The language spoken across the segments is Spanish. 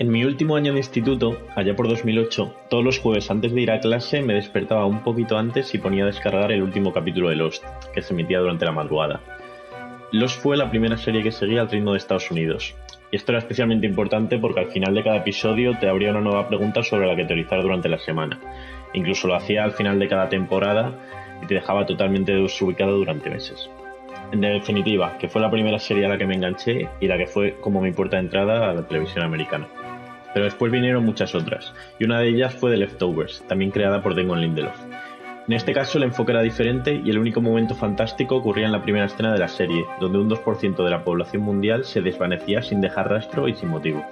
En mi último año de instituto, allá por 2008, todos los jueves antes de ir a clase me despertaba un poquito antes y ponía a descargar el último capítulo de Lost, que se emitía durante la madrugada. Lost fue la primera serie que seguía al ritmo de Estados Unidos. Y esto era especialmente importante porque al final de cada episodio te abría una nueva pregunta sobre la que teorizar durante la semana. Incluso lo hacía al final de cada temporada y te dejaba totalmente desubicado durante meses. En definitiva, que fue la primera serie a la que me enganché y la que fue como mi puerta de entrada a la televisión americana. Pero después vinieron muchas otras, y una de ellas fue The Leftovers, también creada por Damon Lindelof. En este caso el enfoque era diferente y el único momento fantástico ocurría en la primera escena de la serie, donde un 2% de la población mundial se desvanecía sin dejar rastro y sin motivo.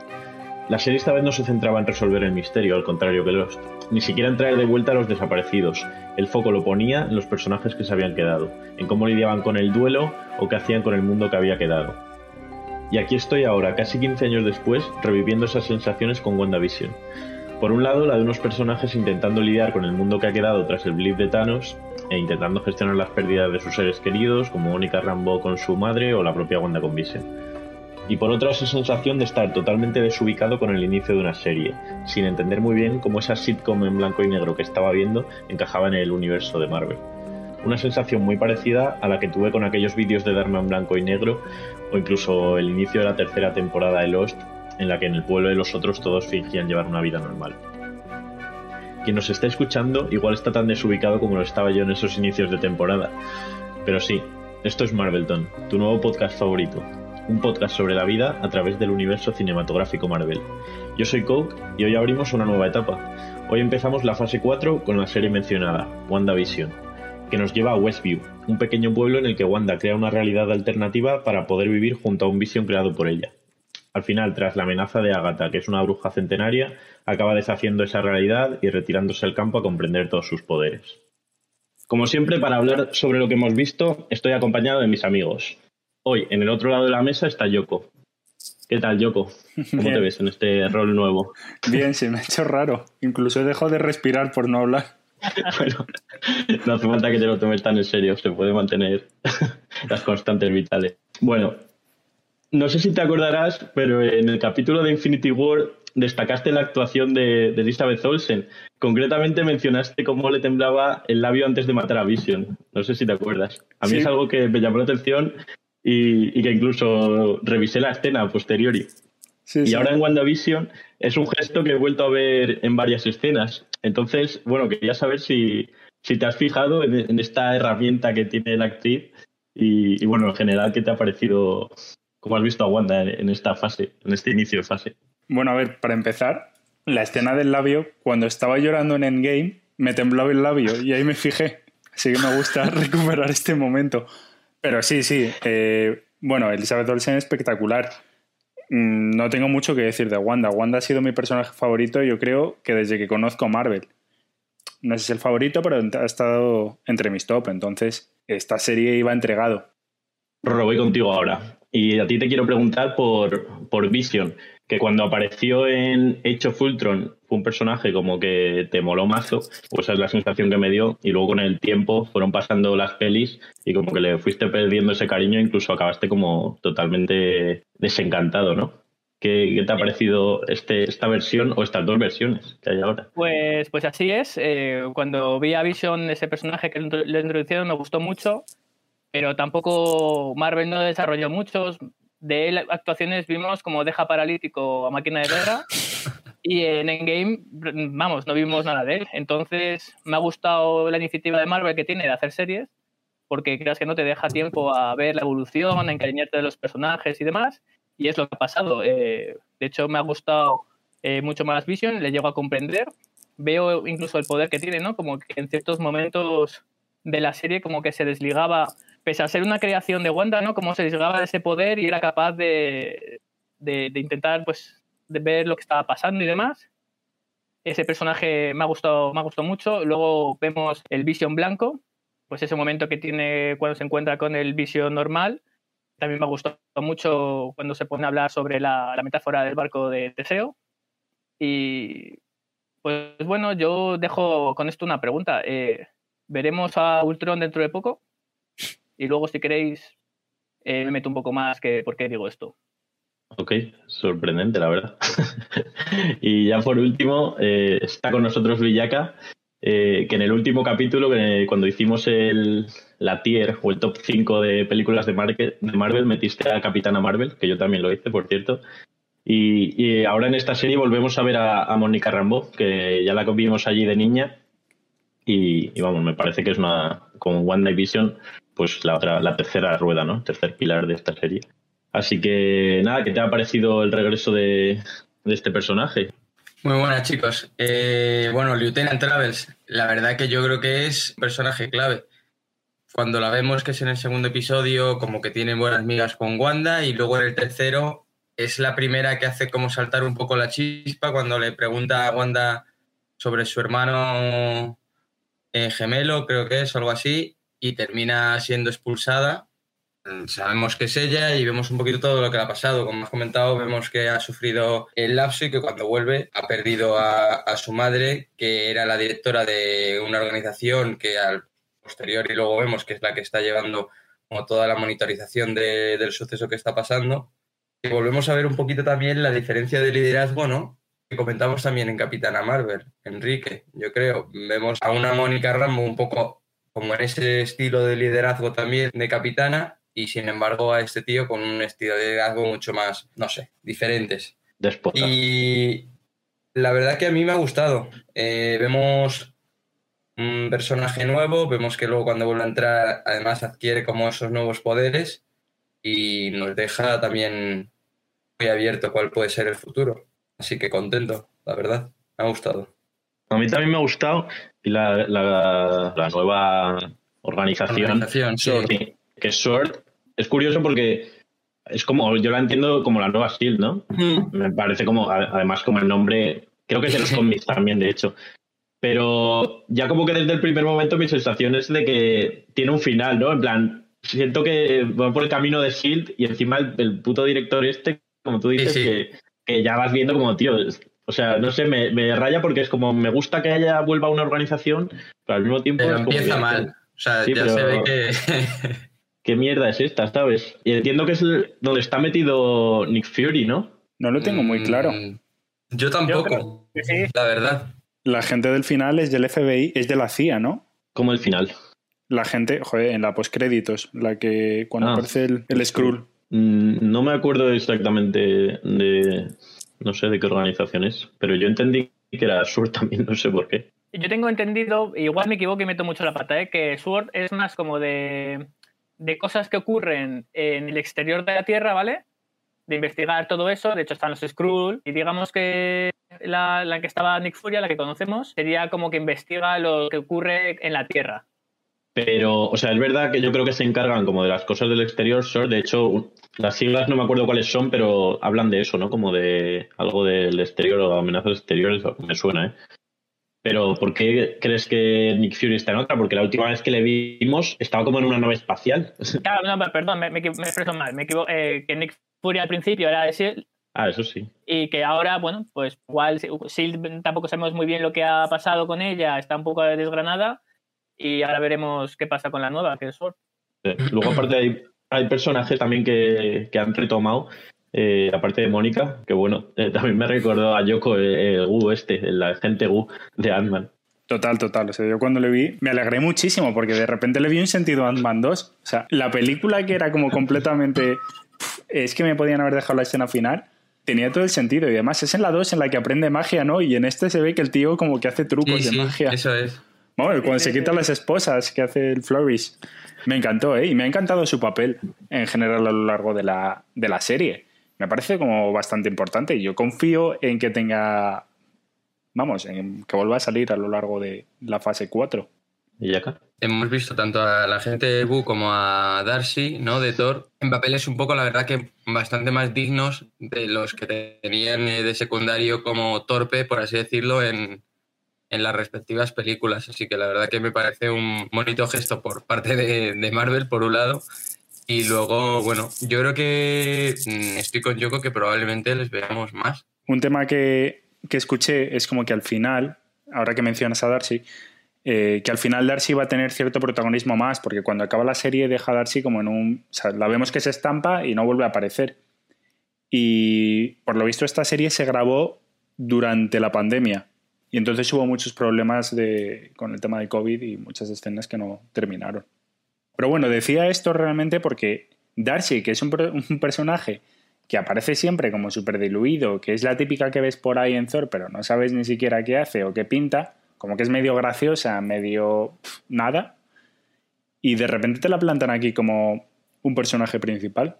La serie esta vez no se centraba en resolver el misterio, al contrario que Lost, ni siquiera en traer de vuelta a los desaparecidos. El foco lo ponía en los personajes que se habían quedado, en cómo lidiaban con el duelo o qué hacían con el mundo que había quedado. Y aquí estoy ahora, casi 15 años después, reviviendo esas sensaciones con WandaVision. Por un lado, la de unos personajes intentando lidiar con el mundo que ha quedado tras el blip de Thanos e intentando gestionar las pérdidas de sus seres queridos, como Mónica Rambo con su madre o la propia Wanda con Vision. Y por otra, esa sensación de estar totalmente desubicado con el inicio de una serie, sin entender muy bien cómo esa sitcom en blanco y negro que estaba viendo encajaba en el universo de Marvel. Una sensación muy parecida a la que tuve con aquellos vídeos de Dharma en blanco y negro o incluso el inicio de la tercera temporada de Lost, en la que en el pueblo de los otros todos fingían llevar una vida normal. Quien nos está escuchando igual está tan desubicado como lo estaba yo en esos inicios de temporada. Pero sí, esto es Marvelton, tu nuevo podcast favorito. Un podcast sobre la vida a través del universo cinematográfico Marvel. Yo soy Coke y hoy abrimos una nueva etapa. Hoy empezamos la fase 4 con la serie mencionada, WandaVision que nos lleva a Westview, un pequeño pueblo en el que Wanda crea una realidad alternativa para poder vivir junto a un Vision creado por ella. Al final, tras la amenaza de Agatha, que es una bruja centenaria, acaba deshaciendo esa realidad y retirándose al campo a comprender todos sus poderes. Como siempre, para hablar sobre lo que hemos visto, estoy acompañado de mis amigos. Hoy, en el otro lado de la mesa, está Yoko. ¿Qué tal, Yoko? ¿Cómo te ves en este rol nuevo? Bien, se me ha hecho raro. Incluso he dejado de respirar por no hablar. bueno, no hace falta que te lo tomes tan en serio, se puede mantener las constantes vitales. Bueno, no sé si te acordarás, pero en el capítulo de Infinity War destacaste la actuación de, Elizabeth Olsen. Concretamente mencionaste cómo le temblaba el labio antes de matar a Vision. No sé si te acuerdas. A mí es algo que me llamó la atención y, que incluso revisé la escena a posteriori. Y ahora en WandaVision es un gesto que he vuelto a ver en varias escenas. Entonces, bueno, quería saber si, te has fijado en, esta herramienta que tiene la actriz y, bueno, en general, ¿qué te ha parecido, cómo has visto a Wanda en, esta fase, en este inicio de fase? Bueno, a ver, para empezar, la escena del labio, cuando estaba llorando en Endgame, me temblaba el labio y ahí me fijé. Así que me gusta recuperar este momento. Pero sí, sí. Eh, bueno, Elizabeth Olsen es espectacular. Mm, no tengo mucho que decir de Wanda. Wanda ha sido mi personaje favorito, yo creo que desde que conozco a Marvel. No es el favorito, pero ha estado entre mis top. Entonces, esta serie iba entregado. Roro, voy contigo ahora. Y a ti te quiero preguntar por, por Vision que cuando apareció en Hecho Fultron un personaje como que te moló mazo, pues esa es la sensación que me dio, y luego con el tiempo fueron pasando las pelis y como que le fuiste perdiendo ese cariño, incluso acabaste como totalmente desencantado, ¿no? ¿Qué, te ha parecido este, esta versión o estas dos versiones que hay ahora? Pues, pues así es. Eh, cuando vi a Vision, ese personaje que le introducieron, me gustó mucho, pero tampoco Marvel no desarrolló muchos de él actuaciones vimos como deja paralítico a máquina de guerra y en Endgame, vamos, no vimos nada de él. Entonces me ha gustado la iniciativa de Marvel que tiene de hacer series porque creas que no te deja tiempo a ver la evolución, a encariñarte de los personajes y demás. Y es lo que ha pasado. Eh, de hecho, me ha gustado eh, mucho más Vision, le llego a comprender. Veo incluso el poder que tiene, ¿no? Como que en ciertos momentos de la serie como que se desligaba pese a ser una creación de Wanda, ¿no? Como se desligaba de ese poder y era capaz de, de, intentar, pues, de ver lo que estaba pasando y demás. Ese personaje me ha gustado, me ha gustado mucho. Luego vemos el Vision blanco, pues ese momento que tiene cuando se encuentra con el Vision normal. También me ha gustado mucho cuando se pone a hablar sobre la, metáfora del barco de Teseo. Y pues bueno, yo dejo con esto una pregunta. Eh, ¿Veremos a Ultron dentro de poco? Y luego, si queréis, eh, me meto un poco más que por qué digo esto. Ok, sorprendente, la verdad. y ya por último, eh, está con nosotros Villaca, eh, que en el último capítulo, cuando hicimos el, la tier o el top 5 de películas de, de Marvel, metiste a Capitana Marvel, que yo también lo hice, por cierto. Y, ahora en esta serie volvemos a ver a, Mónica Rambo, que ya la vimos allí de niña. Y, vamos, me parece que es una, como One Vision, pues la otra, la tercera rueda, ¿no? Tercer pilar de esta serie. Así que nada, ¿qué te ha parecido el regreso de, este personaje? Muy buenas chicos. Eh, bueno, Lieutenant Travels, la verdad que yo creo que es un personaje clave. Cuando la vemos que es en el segundo episodio, como que tiene buenas migas con Wanda y luego en el tercero es la primera que hace como saltar un poco la chispa cuando le pregunta a Wanda sobre su hermano eh, gemelo, creo que es, algo así, y termina siendo expulsada. Sabemos que es ella y vemos un poquito todo lo que le ha pasado. Como has comentado, vemos que ha sufrido el lapso y que cuando vuelve ha perdido a, su madre, que era la directora de una organización que al posterior y luego vemos que es la que está llevando como toda la monitorización del suceso que está pasando y volvemos a ver un poquito también la diferencia de liderazgo, ¿no? Que comentamos también en Capitana Marvel, Enrique, yo creo. Vemos a una Mónica Rambo un poco como en ese estilo de liderazgo también de Capitana y sin embargo a este tío con un estilo de liderazgo mucho más, no sé, diferentes. Y la verdad que a mí me ha gustado. Eh, vemos un personaje nuevo, vemos que luego cuando vuelve a entrar además adquiere como esos nuevos poderes y nos deja también muy abierto cuál puede ser el futuro. Así que contento, la verdad, me ha gustado. A mí también me ha gustado y la, la, nueva organización, que es Sword. Es curioso porque es como, yo la entiendo como la nueva Steel, ¿no? Hmm. Me parece como, además como el nombre, creo que es de los cómics también, de hecho. Pero ya como que desde el primer momento mi sensación es de que tiene un final, ¿no? En plan, siento que va por el camino de Shield y encima el, puto director este, como tú dices, Que, ya vas viendo como, tío, o sea, no sé, me, raya porque es como, me gusta que haya vuelva a una organización, pero al mismo tiempo... empieza mal, o sea, ya se ve que... ¿Qué mierda es esta, sabes? Y entiendo que es donde está metido Nick Fury, ¿no? No lo tengo muy claro. Mm, yo tampoco, la verdad. La gente del final es del FBI, es de la CIA, ¿no? Como el final la gente, joder, en la postcréditos, la que cuando ah. aparece el, el scroll. Mm, no me acuerdo exactamente de, no sé de qué organización es, pero yo entendí que era Sword también, no sé por qué. Yo tengo entendido, igual me equivoco y meto mucho la pata, ¿eh? que Sword es más como de, de cosas que ocurren en el exterior de la Tierra, ¿vale? De investigar todo eso, de hecho están los Skrull, y digamos que la, la que estaba Nick Furia, la que conocemos, sería como que investiga lo que ocurre en la Tierra. Pero, o sea, es verdad que yo creo que se encargan como de las cosas del exterior, De hecho, las siglas no me acuerdo cuáles son, pero hablan de eso, ¿no? Como de algo del exterior o amenazas exteriores, me suena, ¿eh? Pero, ¿por qué crees que Nick Fury está en otra? Porque la última vez que le vimos estaba como en una nave espacial. Claro, no, perdón, me, me, expreso mal. Me equivoco, eh, que Nick Fury al principio era de S.H.I.E.L.D. Ah, eso sí. Y que ahora, bueno, pues igual S.H.I.E.L.D. tampoco sabemos muy bien lo que ha pasado con ella, está un poco desgranada y ahora veremos qué pasa con la nueva, que es Sword. Luego, aparte, hay, hay personajes también que, que han retomado, eh, aparte de Mónica, que bueno, eh, también me recordó a Yoko, el, Gu este, el agente Gu de Ant-Man. Total, total. O sea, yo cuando le vi me alegré muchísimo porque de repente le vi un sentido a Ant-Man 2. O sea, la película que era como completamente. es que me podían haber dejado la escena final. Tenía todo el sentido. Y además es en la 2 en la que aprende magia, ¿no? Y en este se ve que el tío como que hace trucos de magia. Eso es. Bueno, cuando se quita las esposas que hace el Flourish. Me encantó, ¿eh? Y me ha encantado su papel en general a lo largo de la, de la serie. Me parece como bastante importante y yo confío en que tenga. Vamos, en que vuelva a salir a lo largo de la fase 4. ¿Y acá? Hemos visto tanto a la gente de Boo como a Darcy, ¿no? De Thor, en papeles un poco, la verdad, que bastante más dignos de los que tenían de secundario como torpe, por así decirlo, en, en las respectivas películas. Así que la verdad que me parece un bonito gesto por parte de, Marvel, por un lado. Y luego, bueno, yo creo que mm, estoy con Yoko que probablemente les veamos más. Un tema que, escuché es como que al final, ahora que mencionas a Darcy, eh, que al final Darcy va a tener cierto protagonismo más, porque cuando acaba la serie deja Darcy como en un... O sea, la vemos que se estampa y no vuelve a aparecer. Y por lo visto esta serie se grabó durante la pandemia. Y entonces hubo muchos problemas de, con el tema de COVID y muchas escenas que no terminaron. Pero bueno, decía esto realmente porque Darcy, que es un, personaje que aparece siempre como súper diluido, que es la típica que ves por ahí en Thor, pero no sabes ni siquiera qué hace o qué pinta, como que es medio graciosa, medio nada, y de repente te la plantan aquí como un personaje principal.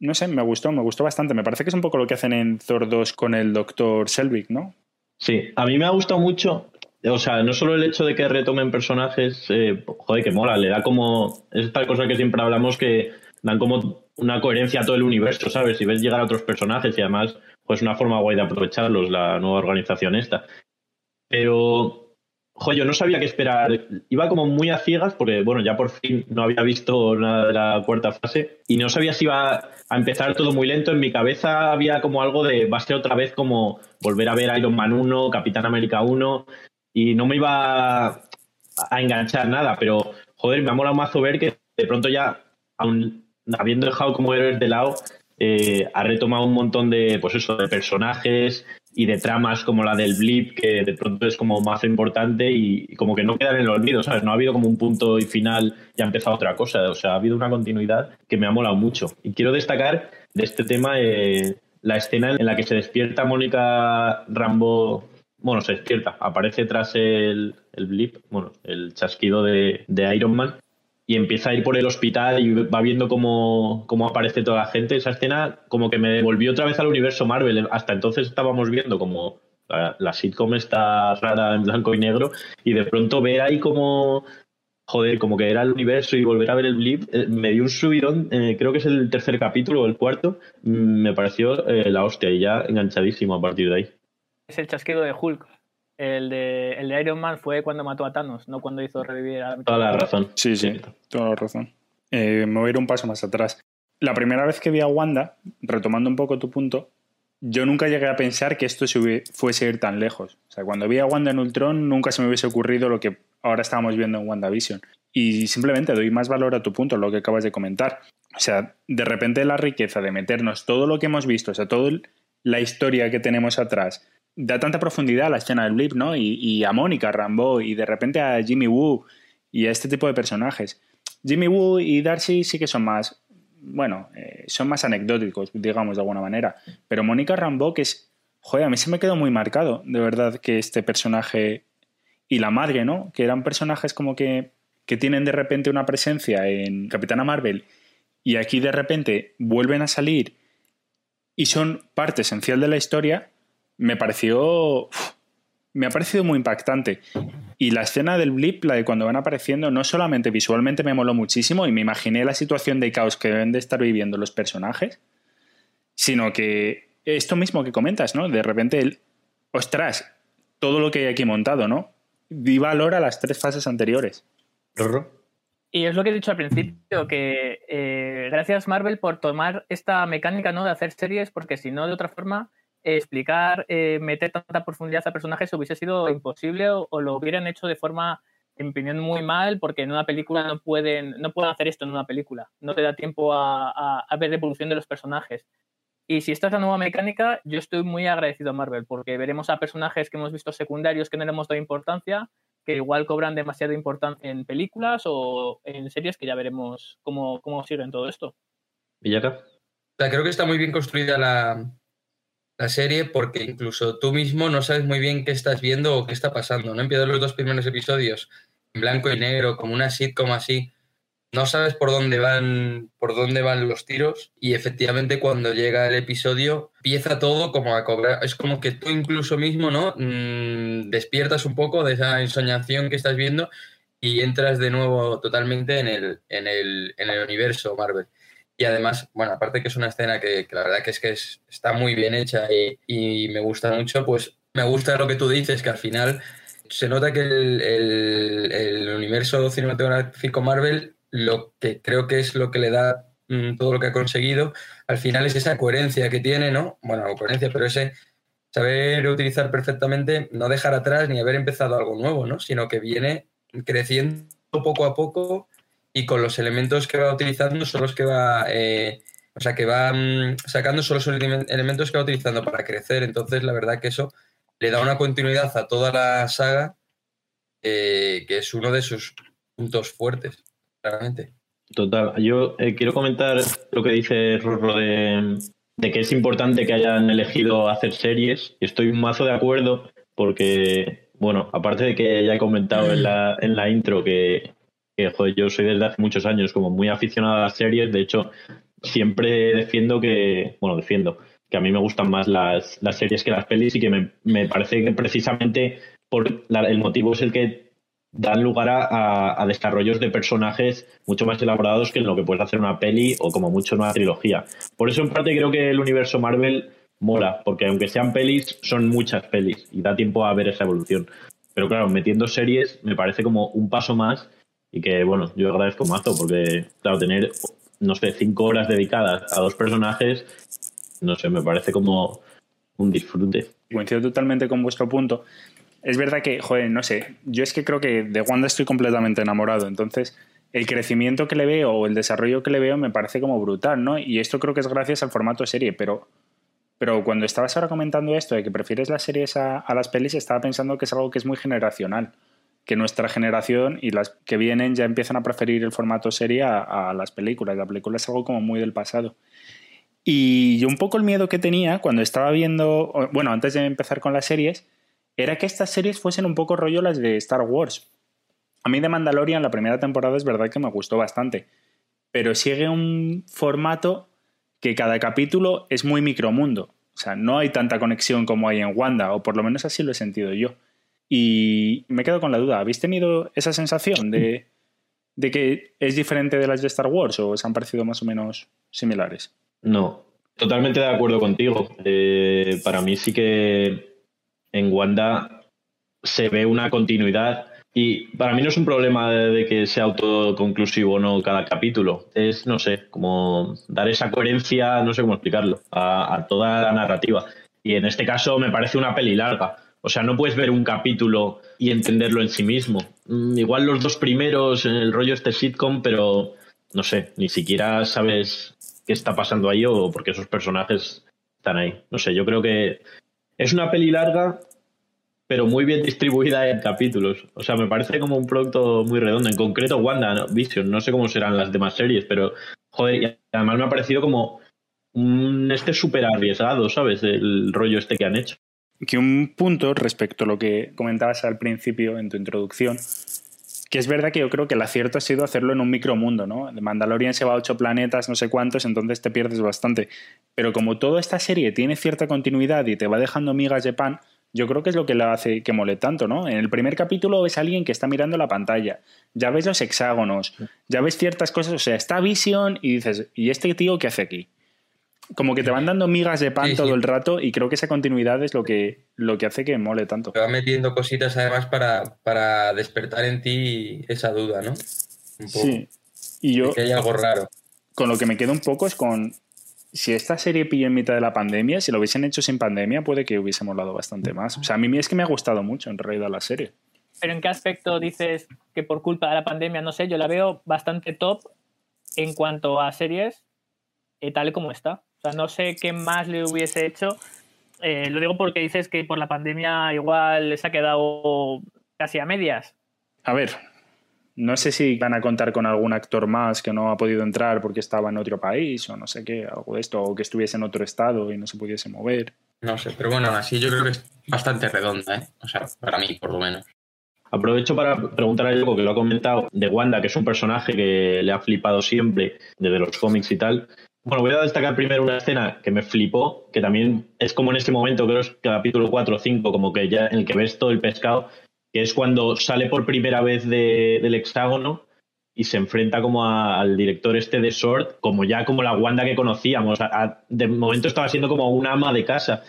No sé, me gustó, me gustó bastante. Me parece que es un poco lo que hacen en Thor 2 con el Dr. Selvig, ¿no? Sí, a mí me ha gustado mucho. O sea, no solo el hecho de que retomen personajes, eh, joder, que mola, le da como. Es esta cosa que siempre hablamos que dan como una coherencia a todo el universo, ¿sabes? Si ves llegar a otros personajes y además, pues una forma guay de aprovecharlos, la nueva organización esta. Pero Joder, yo no sabía qué esperar. Iba como muy a ciegas porque, bueno, ya por fin no había visto nada de la cuarta fase y no sabía si iba a empezar todo muy lento. En mi cabeza había como algo de, va a ser otra vez como volver a ver Iron Man 1, Capitán América 1 y no me iba a enganchar nada, pero, joder, me ha molado mazo ver que de pronto ya, aun habiendo dejado como héroes de lado, eh, ha retomado un montón de, pues eso, de personajes, y de tramas como la del blip, que de pronto es como más importante y, como que no queda en el olvido, ¿sabes? No ha habido como un punto y final y ha empezado otra cosa, o sea, ha habido una continuidad que me ha molado mucho. Y quiero destacar de este tema eh, la escena en la que se despierta Mónica Rambo, bueno, se despierta, aparece tras el, el blip, bueno, el chasquido de, de Iron Man y empieza a ir por el hospital y va viendo cómo, aparece toda la gente. Esa escena como que me devolvió otra vez al universo Marvel. Hasta entonces estábamos viendo como la, sitcom está rara en blanco y negro y de pronto ver ahí como joder, como que era el universo y volver a ver el blip, eh, me dio un subidón, eh, creo que es el tercer capítulo o el cuarto, mm, me pareció eh, la hostia y ya enganchadísimo a partir de ahí. Es el chasquido de Hulk. El de, el de Iron Man fue cuando mató a Thanos, no cuando hizo revivir a Toda la razón. Sí, sí, toda la razón. Eh, me voy a ir un paso más atrás. La primera vez que vi a Wanda, retomando un poco tu punto, yo nunca llegué a pensar que esto se fuese a ir tan lejos. O sea, cuando vi a Wanda en Ultron, nunca se me hubiese ocurrido lo que ahora estábamos viendo en WandaVision. Y simplemente doy más valor a tu punto, lo que acabas de comentar. O sea, de repente la riqueza de meternos todo lo que hemos visto, o sea, toda la historia que tenemos atrás, da tanta profundidad a la escena del blip, ¿no? Y, a Mónica Rambo y de repente a Jimmy Woo y a este tipo de personajes. Jimmy Woo y Darcy sí que son más, bueno, eh, son más anecdóticos, digamos, de alguna manera. Pero Mónica Rambo, que es, joder, a mí se me quedó muy marcado, de verdad, que este personaje y la madre, ¿no? Que eran personajes como que, que tienen de repente una presencia en Capitana Marvel y aquí de repente vuelven a salir y son parte esencial de la historia me pareció. me ha parecido muy impactante. Y la escena del blip, la de cuando van apareciendo, no solamente visualmente me moló muchísimo y me imaginé la situación de caos que deben de estar viviendo los personajes, sino que esto mismo que comentas, ¿no? De repente, el, ostras, todo lo que hay aquí montado, ¿no? Di valor a las tres fases anteriores. Y es lo que he dicho al principio, que eh, gracias Marvel por tomar esta mecánica ¿no? de hacer series, porque si no, de otra forma, explicar, eh, meter tanta profundidad a personajes hubiese sido imposible o, lo hubieran hecho de forma, en mi opinión, muy mal, porque en una película no pueden, no pueden hacer esto en una película. No te da tiempo a, ver la evolución de los personajes. Y si esta es la nueva mecánica, yo estoy muy agradecido a Marvel, porque veremos a personajes que hemos visto secundarios que no le hemos dado importancia, que igual cobran demasiada importancia en películas o en series que ya veremos cómo, cómo siguen todo esto. Villaca. creo que está muy bien construida la, la serie porque incluso tú mismo no sabes muy bien qué estás viendo o qué está pasando. No empiezas los dos primeros episodios en blanco y negro, como una sitcom así. No sabes por dónde van, por dónde van los tiros y efectivamente cuando llega el episodio empieza todo como a cobrar. Es como que tú incluso mismo, ¿no? Mm, despiertas un poco de esa ensoñación que estás viendo y entras de nuevo totalmente en el, en el, en el universo Marvel. Y además, bueno, aparte que es una escena que, la verdad que es que está muy bien hecha y, me gusta mucho, pues me gusta lo que tú dices, que al final se nota que el, universo cinematográfico Marvel, lo que creo que es lo que le da mm, todo lo que ha conseguido, al final es esa coherencia que tiene, ¿no? Bueno, coherencia, pero ese saber utilizar perfectamente, no dejar atrás ni haber empezado algo nuevo, ¿no? Sino que viene creciendo poco a poco y con los elementos que va utilizando son los que va eh, O sea, que va mm, sacando solo esos elementos que va utilizando para crecer. Entonces, la verdad que eso le da una continuidad a toda la saga, eh, que es uno de sus puntos fuertes, claramente. Total. Yo eh, quiero comentar lo que dice Rorro de, de, que es importante que hayan elegido hacer series. Y estoy un mazo de acuerdo porque, bueno, aparte de que ya he comentado en la, en la intro que, que joder, yo soy desde hace muchos años como muy aficionado a las series. De hecho, siempre defiendo que, bueno, defiendo que a mí me gustan más las, las series que las pelis y que me, me parece que precisamente por el motivo es el que dan lugar a, a, desarrollos de personajes mucho más elaborados que en lo que puede hacer una peli o como mucho una trilogía. Por eso en parte creo que el universo Marvel mola, porque aunque sean pelis, son muchas pelis y da tiempo a ver esa evolución. Pero claro, metiendo series me parece como un paso más y que, bueno, yo agradezco mazo porque, claro, tener, no sé, cinco horas dedicadas a dos personajes, no sé, me parece como un disfrute. Coincido totalmente con vuestro punto es verdad que, joder, no sé, yo es que creo que de Wanda estoy completamente enamorado, entonces el crecimiento que le veo o el desarrollo que le veo me parece como brutal, ¿no? Y esto creo que es gracias al formato serie, pero, pero cuando estabas ahora comentando esto de que prefieres las series a, las pelis, estaba pensando que es algo que es muy generacional, que nuestra generación y las que vienen ya empiezan a preferir el formato serie a, las películas, la película es algo como muy del pasado. Y yo un poco el miedo que tenía cuando estaba viendo, bueno, antes de empezar con las series, era que estas series fuesen un poco rollo las de Star Wars. A mí de Mandalorian la primera temporada es verdad que me gustó bastante, pero sigue un formato que cada capítulo es muy micromundo. O sea, no hay tanta conexión como hay en Wanda, o por lo menos así lo he sentido yo. Y me quedo con la duda, ¿habéis tenido esa sensación de, de que es diferente de las de Star Wars o os han parecido más o menos similares? No, totalmente de acuerdo contigo. Eh, para mí sí que en Wanda se ve una continuidad y para mí no es un problema de, que sea autoconclusivo o no cada capítulo. Es, no sé, como dar esa coherencia, no sé cómo explicarlo, a, toda la narrativa. Y en este caso me parece una peli larga. O sea, no puedes ver un capítulo y entenderlo en sí mismo. Mm, igual los dos primeros en el rollo este sitcom, pero no sé, ni siquiera sabes qué está pasando ahí o por qué esos personajes están ahí. No sé, yo creo que es una peli larga, pero muy bien distribuida en capítulos. O sea, me parece como un producto muy redondo. En concreto, Wanda Vision, no sé cómo serán las demás series, pero joder, además me ha parecido como un este súper arriesgado, ¿sabes? El rollo este que han hecho. Que un punto respecto a lo que comentabas al principio en tu introducción, que es verdad que yo creo que el acierto ha sido hacerlo en un micromundo, ¿no? De Mandalorian se va a ocho planetas, no sé cuántos, entonces te pierdes bastante. Pero como toda esta serie tiene cierta continuidad y te va dejando migas de pan, yo creo que es lo que le hace que mole tanto, ¿no? En el primer capítulo ves a alguien que está mirando la pantalla, ya ves los hexágonos, ya ves ciertas cosas, o sea, está Vision y dices, ¿y este tío qué hace aquí? Como que te van dando migas de pan todo el rato y creo que esa continuidad es lo que, lo que hace que mole tanto. Te va metiendo cositas además para, para despertar en ti esa duda, ¿no? Sí. Y yo... que hay algo raro. Con lo que me quedo un poco es con... Si esta serie pilló en mitad de la pandemia, si lo hubiesen hecho sin pandemia, puede que hubiese molado bastante más. O sea, a mí es que me ha gustado mucho en realidad la serie. Pero ¿en qué aspecto dices que por culpa de la pandemia, no sé, yo la veo bastante top en cuanto a series, eh, tal y como está. O sea, no sé qué más le hubiese hecho. Eh, lo digo porque dices que por la pandemia igual se ha quedado casi a medias. A ver, no sé si van a contar con algún actor más que no ha podido entrar porque estaba en otro país o no sé qué, algo de esto, o que estuviese en otro estado y no se pudiese mover. No sé, pero bueno, así yo creo que es bastante redonda, ¿eh? O sea, para mí, por lo menos. Aprovecho para preguntar algo que lo ha comentado de Wanda, que es un personaje que le ha flipado siempre desde los cómics y tal. Bueno, voy a destacar primero una escena que me flipó, que también es como en este momento, creo que es capítulo 4 o 5, como que ya en el que ves todo el pescado, que es cuando sale por primera vez del hexágono y se enfrenta como al director este de Sword, como ya como la Wanda que conocíamos. de momento estaba siendo como una ama de casa.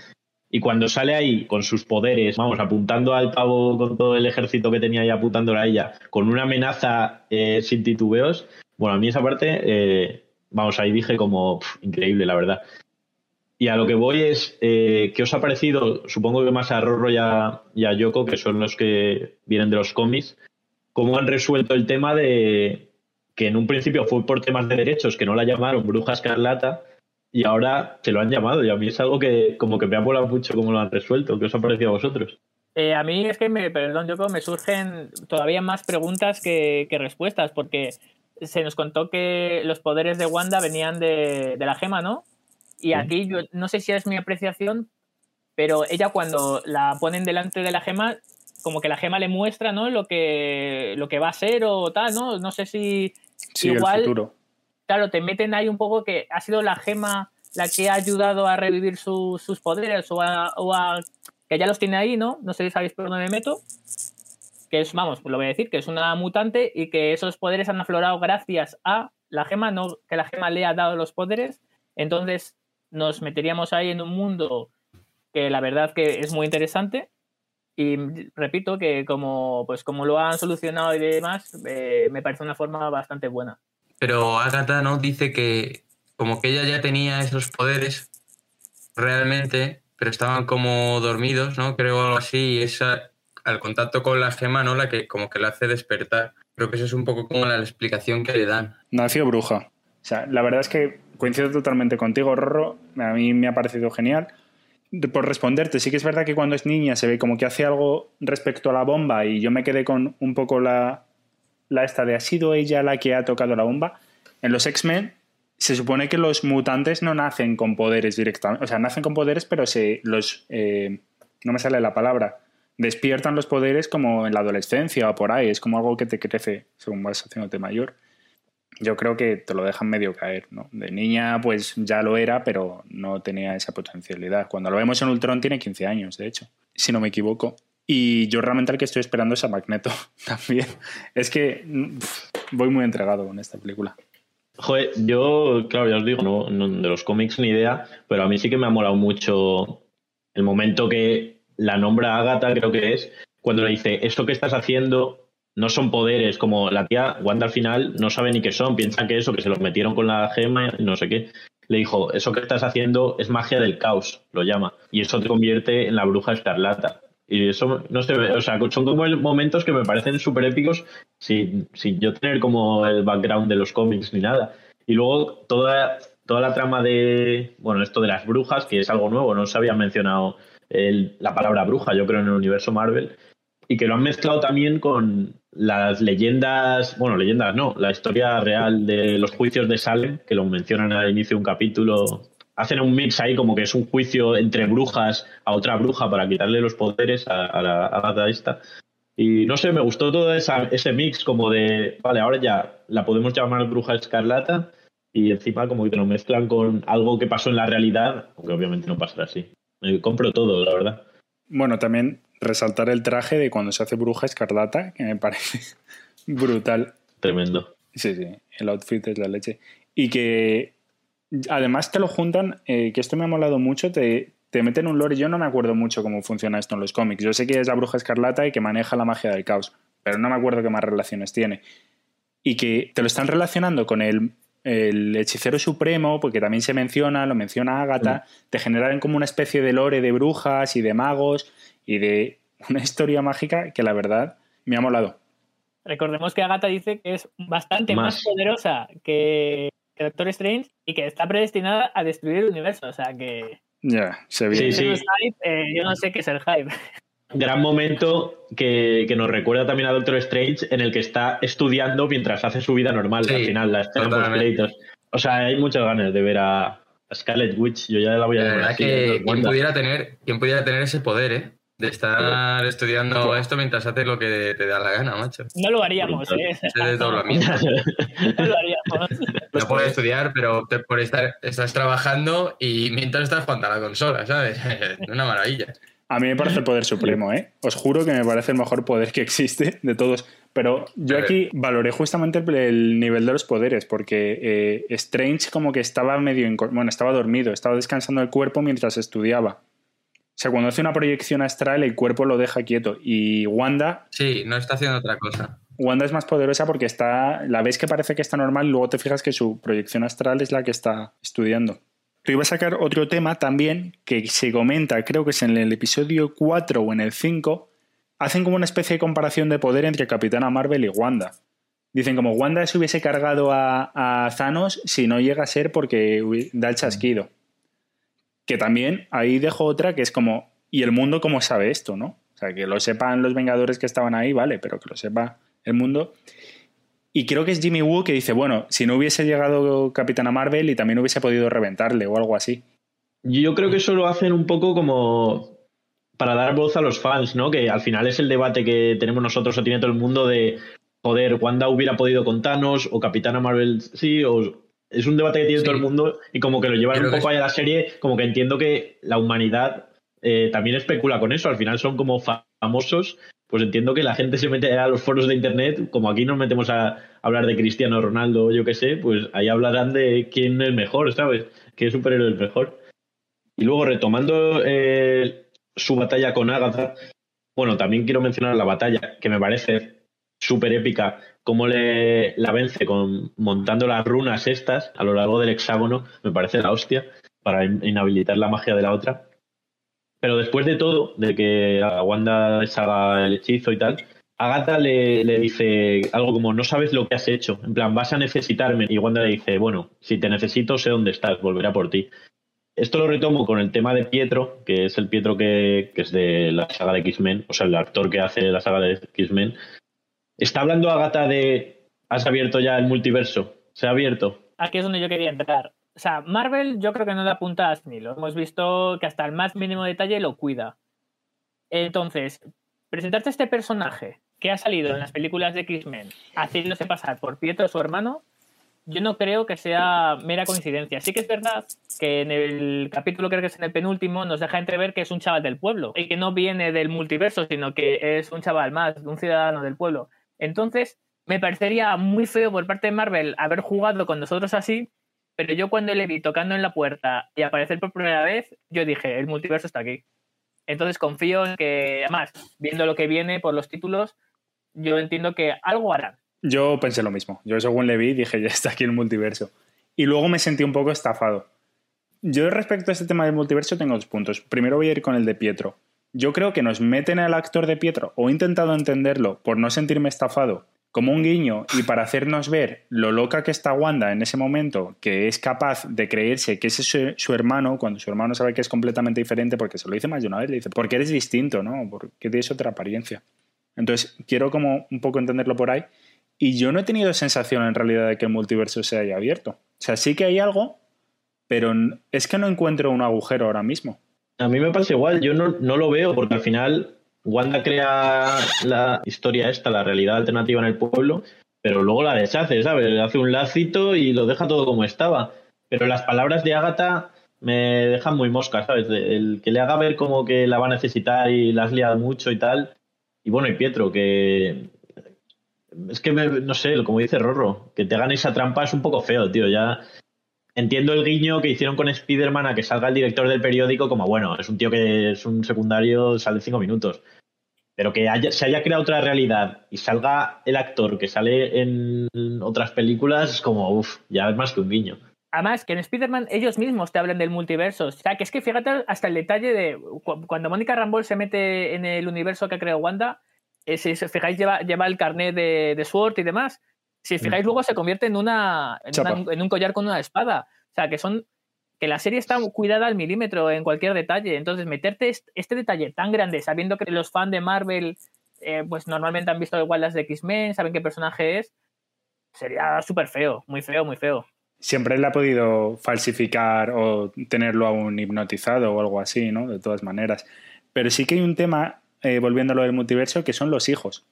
Y cuando sale ahí con sus poderes, vamos, apuntando al pavo con todo el ejército que tenía ahí apuntándole a ella, con una amenaza eh, sin titubeos, bueno, a mí esa parte eh, vamos, ahí dije como increíble, la verdad. Y a lo que voy es, eh, ¿qué os ha parecido? Supongo que más a Rorro y a, Yoko, que son los que vienen de los cómics, cómo han resuelto el tema de que en un principio fue por temas de derechos que no la llamaron Bruja Escarlata y ahora se lo han llamado y a mí es algo que como que me ha molado mucho cómo lo han resuelto. ¿Qué os ha parecido a vosotros? Eh, a mí es que, me, perdón, yo creo me surgen todavía más preguntas que, respuestas, porque se nos contó que los poderes de Wanda venían de, la gema, ¿no? Y aquí yo no sé si es mi apreciación, pero ella cuando la ponen delante de la gema, como que la gema le muestra, ¿no? Lo que, lo que va a ser o tal, ¿no? No sé si igual... Claro, te meten ahí un poco que ha sido la gema la que ha ayudado a revivir sus poderes o a que ya los tiene ahí, ¿no? No sé si sabéis por dónde me meto. Que es, vamos, lo voy a decir, que es una mutante y que esos poderes han aflorado gracias a la gema, no que la gema le ha dado los poderes. Entonces nos meteríamos ahí en un mundo que la verdad que es muy interesante. Y repito que como, pues como lo han solucionado y demás, eh, me parece una forma bastante buena. Pero Agatha ¿no? dice que como que ella ya tenía esos poderes, realmente pero estaban como dormidos, ¿no? Creo algo así, y esa, al contacto con la gema, ¿no? La que como que la hace despertar. Creo que eso es un poco como la explicación que le dan. Nació bruja. O sea, la verdad es que coincido totalmente contigo, Rorro. A mí me ha parecido genial. Por responderte, sí que es verdad que cuando es niña se ve como que hace algo respecto a la bomba y yo me quedé con un poco la, la esta de ha sido ella la que ha tocado la bomba. En los X-Men se supone que los mutantes no nacen con poderes directamente. O sea, nacen con poderes, pero se los. Eh, no me sale la palabra. Despiertan los poderes como en la adolescencia o por ahí. Es como algo que te crece según vas haciéndote mayor. Yo creo que te lo dejan medio caer, ¿no? De niña, pues ya lo era, pero no tenía esa potencialidad. Cuando lo vemos en Ultron tiene 15 años, de hecho, si no me equivoco. Y yo realmente el que estoy esperando es a Magneto también. Es que voy muy entregado con esta película. Joder, yo, claro, ya os digo, no, de los cómics ni idea, pero a mí sí que me ha molado mucho el momento que la nombra Agatha, creo que es, cuando le dice, esto que estás haciendo no son poderes, como la tía Wanda al final no sabe ni qué son, piensa que eso, que se los metieron con la gema no sé qué. Le dijo, eso que estás haciendo es magia del caos, lo llama, y eso te convierte en la bruja escarlata. Y eso, no sé, o sea, son como momentos que me parecen súper épicos sin, sin yo tener como el background de los cómics ni nada. Y luego toda, toda la trama de, bueno, esto de las brujas, que es algo nuevo, no se había mencionado la palabra bruja, yo creo, en el universo Marvel, y que lo han mezclado también con las leyendas, bueno, leyendas no, la historia real de los juicios de Salem, que lo mencionan al inicio de un capítulo hacen un mix ahí como que es un juicio entre brujas a otra bruja para quitarle los poderes a, la gata esta. Y no sé, me gustó todo ese mix como de, vale, ahora ya la podemos llamar bruja escarlata y encima como que lo mezclan con algo que pasó en la realidad, aunque obviamente no pasará así. Me compro todo, la verdad. Bueno, también resaltar el traje de cuando se hace bruja escarlata, que me parece brutal. Tremendo. Sí, sí, el outfit es la leche. Y que además te lo juntan, eh, que esto me ha molado mucho, te, te meten un lore. Yo no me acuerdo mucho cómo funciona esto en los cómics. Yo sé que es la bruja escarlata y que maneja la magia del caos, pero no me acuerdo qué más relaciones tiene. Y que te lo están relacionando con el, hechicero supremo, porque también se menciona, lo menciona Agatha, mm. te generan como una especie de lore de brujas y de magos y de una historia mágica que la verdad me ha molado. Recordemos que Agatha dice que es bastante más poderosa que Doctor Strange y que está predestinada a destruir el universo. O sea que. Ya, se ve. Sí, eh, yo no sé qué es el hype. Gran momento que, nos recuerda también a Doctor Strange en el que está estudiando mientras hace su vida normal. al final, la escena post créditos. O sea, hay muchas ganas de ver a, Scarlet Witch. Yo ya la voy a ver. que ¿quién pudiera, tener, ¿quién pudiera tener ese poder, ¿eh? De estar estudiando esto mientras haces lo que te da la gana, macho. No lo haríamos, ¿eh? no lo haríamos. No puedes estudiar, pero por estar, estás trabajando y mientras estás jugando a la consola, ¿sabes? Una maravilla. A mí me parece el poder supremo, ¿eh? Os juro que me parece el mejor poder que existe de todos. Pero yo aquí valoré justamente el nivel de los poderes, porque eh, Strange como que estaba medio... Bueno, estaba dormido, estaba descansando el cuerpo mientras estudiaba. O sea, cuando hace una proyección astral, el cuerpo lo deja quieto. Y Wanda. Sí, no está haciendo otra cosa. Wanda es más poderosa porque está. La ves que parece que está normal luego te fijas que su proyección astral es la que está estudiando. Te iba a sacar otro tema también que se comenta, creo que es en el episodio 4 o en el 5. Hacen como una especie de comparación de poder entre Capitana Marvel y Wanda. Dicen como Wanda se hubiese cargado a, a Thanos si no llega a ser porque da el chasquido. Que también ahí dejo otra que es como, ¿y el mundo cómo sabe esto, no? O sea, que lo sepan los Vengadores que estaban ahí, vale, pero que lo sepa el mundo. Y creo que es Jimmy Woo que dice, bueno, si no hubiese llegado Capitana Marvel y también hubiese podido reventarle o algo así. Yo creo que eso lo hacen un poco como para dar voz a los fans, ¿no? Que al final es el debate que tenemos nosotros o tiene todo el mundo de, joder, Wanda hubiera podido con Thanos o Capitana Marvel sí, o... Es un debate que tiene Sí. todo el mundo y como que lo llevan Creo un poco es- allá a la serie, como que entiendo que la humanidad eh, también especula con eso, al final son como fa- famosos, pues entiendo que la gente se mete a los foros de internet, como aquí nos metemos a hablar de Cristiano Ronaldo o yo qué sé, pues ahí hablarán de quién es mejor, ¿sabes? ¿Qué superhéroe es mejor? Y luego retomando eh, su batalla con Agatha, bueno, también quiero mencionar la batalla, que me parece súper épica, cómo le, la vence con, montando las runas estas a lo largo del hexágono, me parece la hostia, para in- inhabilitar la magia de la otra. Pero después de todo, de que a Wanda deshaga el hechizo y tal, Agatha le, le dice algo como, no sabes lo que has hecho, en plan, vas a necesitarme. Y Wanda le dice, bueno, si te necesito, sé dónde estás, volveré a por ti. Esto lo retomo con el tema de Pietro, que es el Pietro que, que es de la saga de X-Men, o sea, el actor que hace la saga de X-Men. Está hablando Agatha de, has abierto ya el multiverso, se ha abierto. Aquí es donde yo quería entrar. O sea, Marvel yo creo que no le apunta a lo hemos visto que hasta el más mínimo detalle lo cuida. Entonces, presentarte este personaje que ha salido en las películas de X-Men haciéndose pasar por Pietro, su hermano, yo no creo que sea mera coincidencia. Sí que es verdad que en el capítulo, creo que es en el penúltimo, nos deja entrever que es un chaval del pueblo y que no viene del multiverso, sino que es un chaval más, un ciudadano del pueblo. Entonces, me parecería muy feo por parte de Marvel haber jugado con nosotros así, pero yo cuando le vi tocando en la puerta y aparecer por primera vez, yo dije, el multiverso está aquí. Entonces confío en que, además, viendo lo que viene por los títulos, yo entiendo que algo harán. Yo pensé lo mismo. Yo según le vi dije, ya está aquí el multiverso. Y luego me sentí un poco estafado. Yo respecto a este tema del multiverso tengo dos puntos. Primero voy a ir con el de Pietro. Yo creo que nos meten al actor de Pietro, o he intentado entenderlo por no sentirme estafado, como un guiño y para hacernos ver lo loca que está Wanda en ese momento, que es capaz de creerse que ese es su, hermano, cuando su hermano sabe que es completamente diferente, porque se lo dice más de una vez, le dice, porque eres distinto, ¿no? Porque tienes otra apariencia. Entonces, quiero como un poco entenderlo por ahí. Y yo no he tenido sensación en realidad de que el multiverso se haya abierto. O sea, sí que hay algo, pero es que no encuentro un agujero ahora mismo. A mí me pasa igual, yo no lo veo porque al final Wanda crea la historia esta, la realidad alternativa en el pueblo, pero luego la deshace, ¿sabes? Hace un lacito y lo deja todo como estaba. Pero las palabras de Agatha me dejan muy mosca, ¿sabes? El que le haga ver como que la va a necesitar y la has liado mucho y tal. Y bueno, y Pietro, que... Es que, me- no sé, como dice Rorro, que te hagan esa trampa es un poco feo, tío. Ya entiendo el guiño que hicieron con Spider-Man a que salga el director del periódico como, bueno, es un tío que es un secundario, sale cinco minutos. Pero que se haya creado otra realidad y salga el actor que sale en otras películas, es como, uff, ya es más que un guiño. Además, que en Spider-Man ellos mismos te hablan del multiverso. O sea, que es que fíjate hasta el detalle de cu- cuando Mónica Rambeau se mete en el universo que ha creado Wanda, si os fijáis, lleva, lleva el carnet de, de Sword y demás. Si os fijáis, luego se convierte en, una, en, Chapa. una- en un collar con una espada. O sea, que son. que la serie está cuidada al milímetro en cualquier detalle. Entonces, meterte est- este detalle tan grande, sabiendo que los fans de Marvel, eh, pues normalmente han visto igual las de X-Men, saben qué personaje es, sería súper feo, muy feo, muy feo. Siempre le ha podido falsificar o tenerlo aún hipnotizado o algo así, ¿no? De todas maneras. Pero sí que hay un tema, eh, volviendo a lo del multiverso, que son los hijos.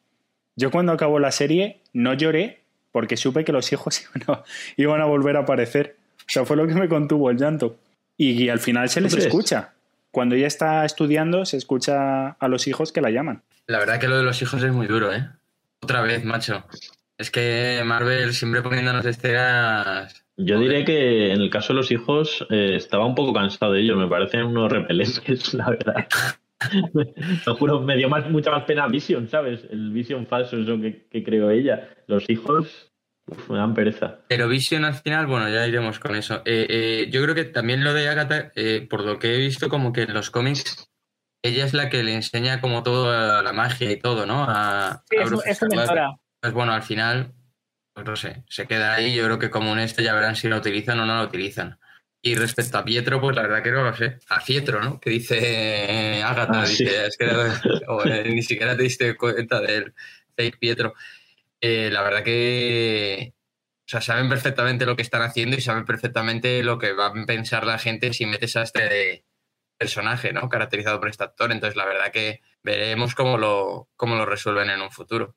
Yo cuando acabó la serie no lloré porque supe que los hijos iban a, iban a volver a aparecer. O sea, fue lo que me contuvo el llanto. Y, al final se les escucha. Cuando ella está estudiando, se escucha a los hijos que la llaman. La verdad que lo de los hijos es muy duro, ¿eh? Otra vez, macho. Es que Marvel siempre poniéndonos escenas. Yo diré que en el caso de los hijos eh, estaba un poco cansado de ellos, me parecen unos repelentes, la verdad. Te juro, me dio más, mucha más pena Vision, ¿sabes? El Vision falso, eso que, que creó ella. Los hijos uf, me dan pereza. Pero Vision al final, bueno, ya iremos con eso. Eh, eh, yo creo que también lo de Agatha, eh, por lo que he visto, como que en los cómics, ella es la que le enseña como toda la magia y todo, ¿no? A, Sí, a es, es mentora. Pues bueno, al final pues no sé, se queda ahí. Yo creo que como un este ya verán si lo utilizan o no lo utilizan. Y respecto a Pietro, pues la verdad que no lo sé. A Pietro, ¿no? Que dice Agatha, Ah, sí. dice, es que o, eh, ni siquiera te diste cuenta del fake Pietro. Eh, la verdad que o sea, saben perfectamente lo que están haciendo y saben perfectamente lo que va a pensar la gente si metes a este personaje, ¿no? Caracterizado por este actor. Entonces, la verdad que veremos cómo lo, cómo lo resuelven en un futuro.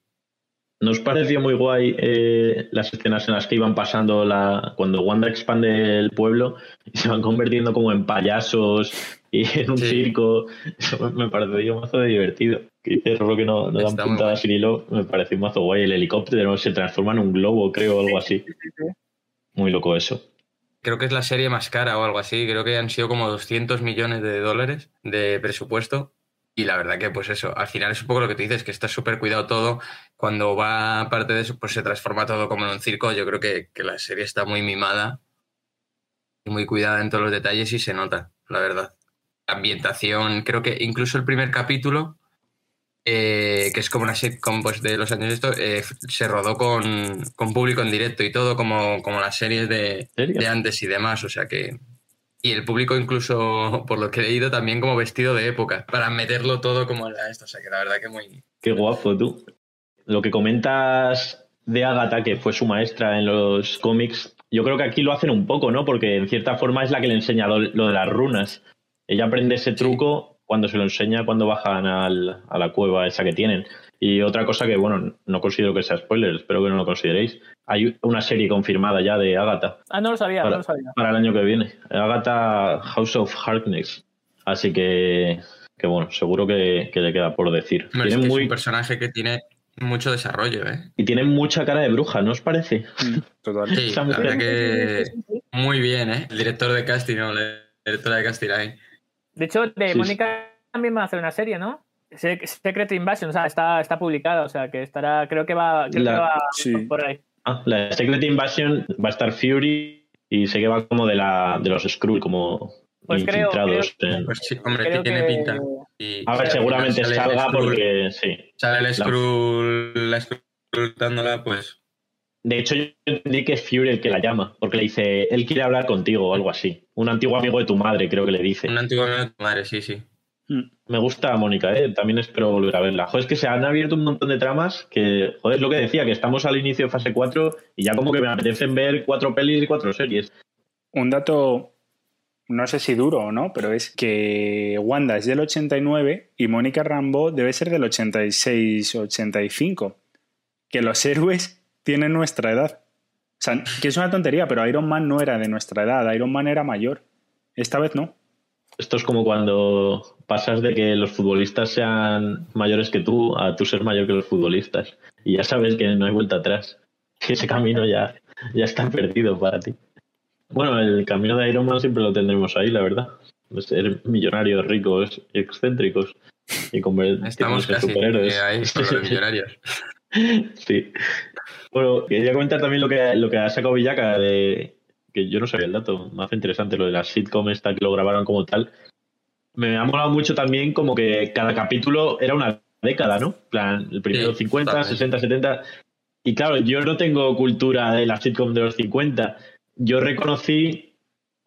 ¿Nos pareció muy guay eh, las escenas en las que iban pasando la cuando Wanda expande el pueblo y se van convirtiendo como en payasos y en un Sí. circo? Eso me pareció un mazo de divertido. Que dice Rolo que no, no dan puntadas sin hilo, me pareció un mazo guay. El helicóptero se transforma en un globo, creo, o algo así. Muy loco eso. Creo que es la serie más cara o algo así. Creo que han sido como 200 millones de dólares de presupuesto. Y la verdad que, pues eso, al final es un poco lo que te dices, que está súper cuidado todo. Cuando va aparte de eso, pues se transforma todo como en un circo. Yo creo que, que la serie está muy mimada y muy cuidada en todos los detalles y se nota, la verdad. Ambientación, creo que incluso el primer capítulo, eh, que es como una sitcom pues, de los años estos, eh, se rodó con, con público en directo y todo, como, como las series de, antes y demás, o sea que... Y el público incluso, por lo que he leído, también como vestido de época, para meterlo todo como en la esto, o sea que la verdad que muy... Qué guapo tú. Lo que comentas de Agatha, que fue su maestra en los cómics, yo creo que aquí lo hacen un poco, ¿no? Porque en cierta forma es la que le enseña lo, lo de las runas. Ella aprende ese truco cuando se lo enseña cuando bajan al- a la cueva esa que tienen. Y otra cosa que, bueno, no considero que sea spoiler, espero que no lo consideréis. Hay una serie confirmada ya de Agatha Ah, no lo sabía, Para- no lo sabía. para el año que viene. Agatha House of Harkness. Así que, que bueno, seguro que, que le queda por decir. Es Tiene es un personaje que tiene mucho desarrollo, ¿eh? y tiene mucha cara de bruja, ¿no os parece? Total. Sí, la verdad que muy bien, ¿eh? El director de casting, no, la directora de casting ahí. De hecho, de Sí, Mónica también va a hacer una serie, ¿no? Se- Secret Invasion, o sea, está, está publicada, o sea, que estará, creo que va, creo La- que va sí. por ahí. Ah, la de Secret Invasion va a estar Fury y sé que va como de la de los Skrull, como Pues creo- infiltrados. en- Pues sí, hombre, Creo que tiene que- pinta. Y A ver, seguramente salga Skrull- porque sí. Sale el Skrull, la Skrull dándola, pues... De hecho, yo entendí que es Fury el que la llama, porque le dice, él quiere hablar contigo o algo así. Un antiguo amigo de tu madre, creo que le dice. Un antiguo amigo de tu madre, sí, sí. Mm. Me gusta Mónica, ¿eh? también espero volver a verla. Joder, es que se han abierto un montón de tramas que, joder, es lo que decía, que estamos al inicio de fase 4 y ya como que me apetecen ver cuatro pelis y cuatro series. Un dato, no sé si duro o no, pero es que Wanda es del 89 y Mónica Rambeau debe ser del 86-85. Que los héroes tienen nuestra edad. O sea, que es una tontería, pero Iron Man no era de nuestra edad, Iron Man era mayor. Esta vez no. Esto es como cuando pasas de que los futbolistas sean mayores que tú a tú ser mayor que los futbolistas. Y ya sabes que no hay vuelta atrás. Que ese camino ya, ya está perdido para ti. Bueno, el camino de Iron Man siempre lo tendremos ahí, la verdad. De ser millonarios, ricos, excéntricos y convertirnos Estamos en casi superhéroes. ahí con los millonarios. Sí. Bueno, quería comentar también lo que, lo que ha sacado Villaca de que yo no sabía el dato, me hace interesante lo de la sitcom esta que lo grabaron como tal. Me ha molado mucho también como que cada capítulo era una década, ¿no? En plan, el primero Sí, 50, totalmente. 60, 70. Y claro, yo no tengo cultura de la sitcom de los 50. Yo reconocí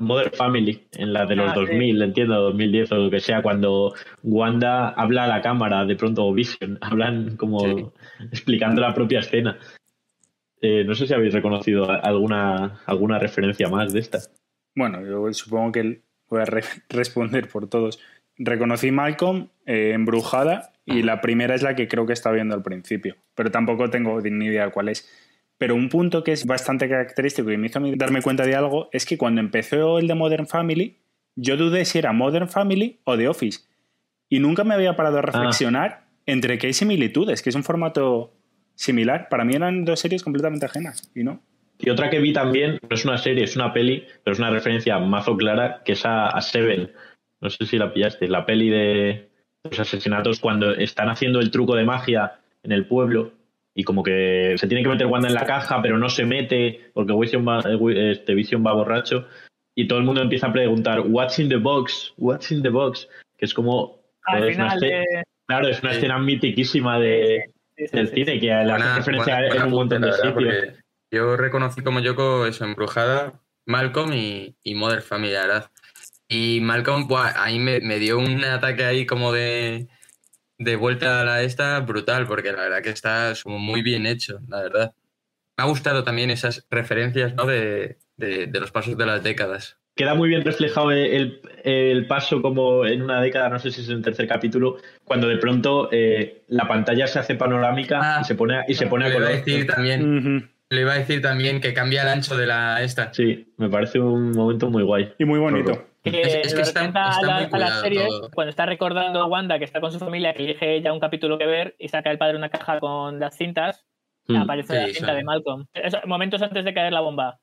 Modern Family en la de los Ah, sí. 2000, entiendo, 2010 o lo que sea, cuando Wanda habla a la cámara, de pronto o Vision, hablan como Sí. explicando la propia escena. Eh, no sé si habéis reconocido alguna, alguna referencia más de esta. Bueno, yo supongo que voy a re- responder por todos. Reconocí Malcolm, eh, Embrujada, y la primera es la que creo que está viendo al principio, pero tampoco tengo ni idea cuál es. Pero un punto que es bastante característico y me hizo darme cuenta de algo es que cuando empezó el de Modern Family, yo dudé si era Modern Family o The Office. Y nunca me había parado a reflexionar entre que hay similitudes, que es un formato similar. Para mí eran dos series completamente ajenas, y no. Y otra que vi también, no es una serie, es una peli, pero es una referencia mazo clara, que es a, a Seven. No sé si la pillaste, la peli de los asesinatos cuando están haciendo el truco de magia en el pueblo y como que se tiene que meter Wanda en la caja, pero no se mete porque Vision va, eh, este Vision va borracho y todo el mundo empieza a preguntar What's in the box? What's in the box? Que es como Al es escena- claro, es una Sí. escena mitiquísima de, sí, sí, del sí, cine sí. que Buena- referencia buena- en buena un montón de la sitios. Yo reconocí como Yoko eso, Embrujada, Malcolm y, y Mother Family, la verdad. Y Malcolm, buah, ahí me, me dio un ataque ahí como de, de vuelta a la esta brutal, porque la verdad que está muy bien hecho, la verdad. Me ha gustado también esas referencias ¿no? de, de- de los pasos de las décadas. Queda muy bien reflejado el, el paso como en una década, no sé si es en el tercer capítulo, cuando de pronto eh, la pantalla se hace panorámica Ah. y se pone, a- y se pone a Le iba a color. decir también, Ujú. le iba a decir también que cambia el ancho de la esta. Sí, me parece un momento muy guay. Y muy bonito. Que Es- es que está- está a, la, muy a series todo. cuando está recordando a Wanda que está con su familia, que elige ya un capítulo que ver y saca el padre una caja con las cintas, Mm. aparece la cinta de Malcolm. Eso, momentos antes de caer la bomba.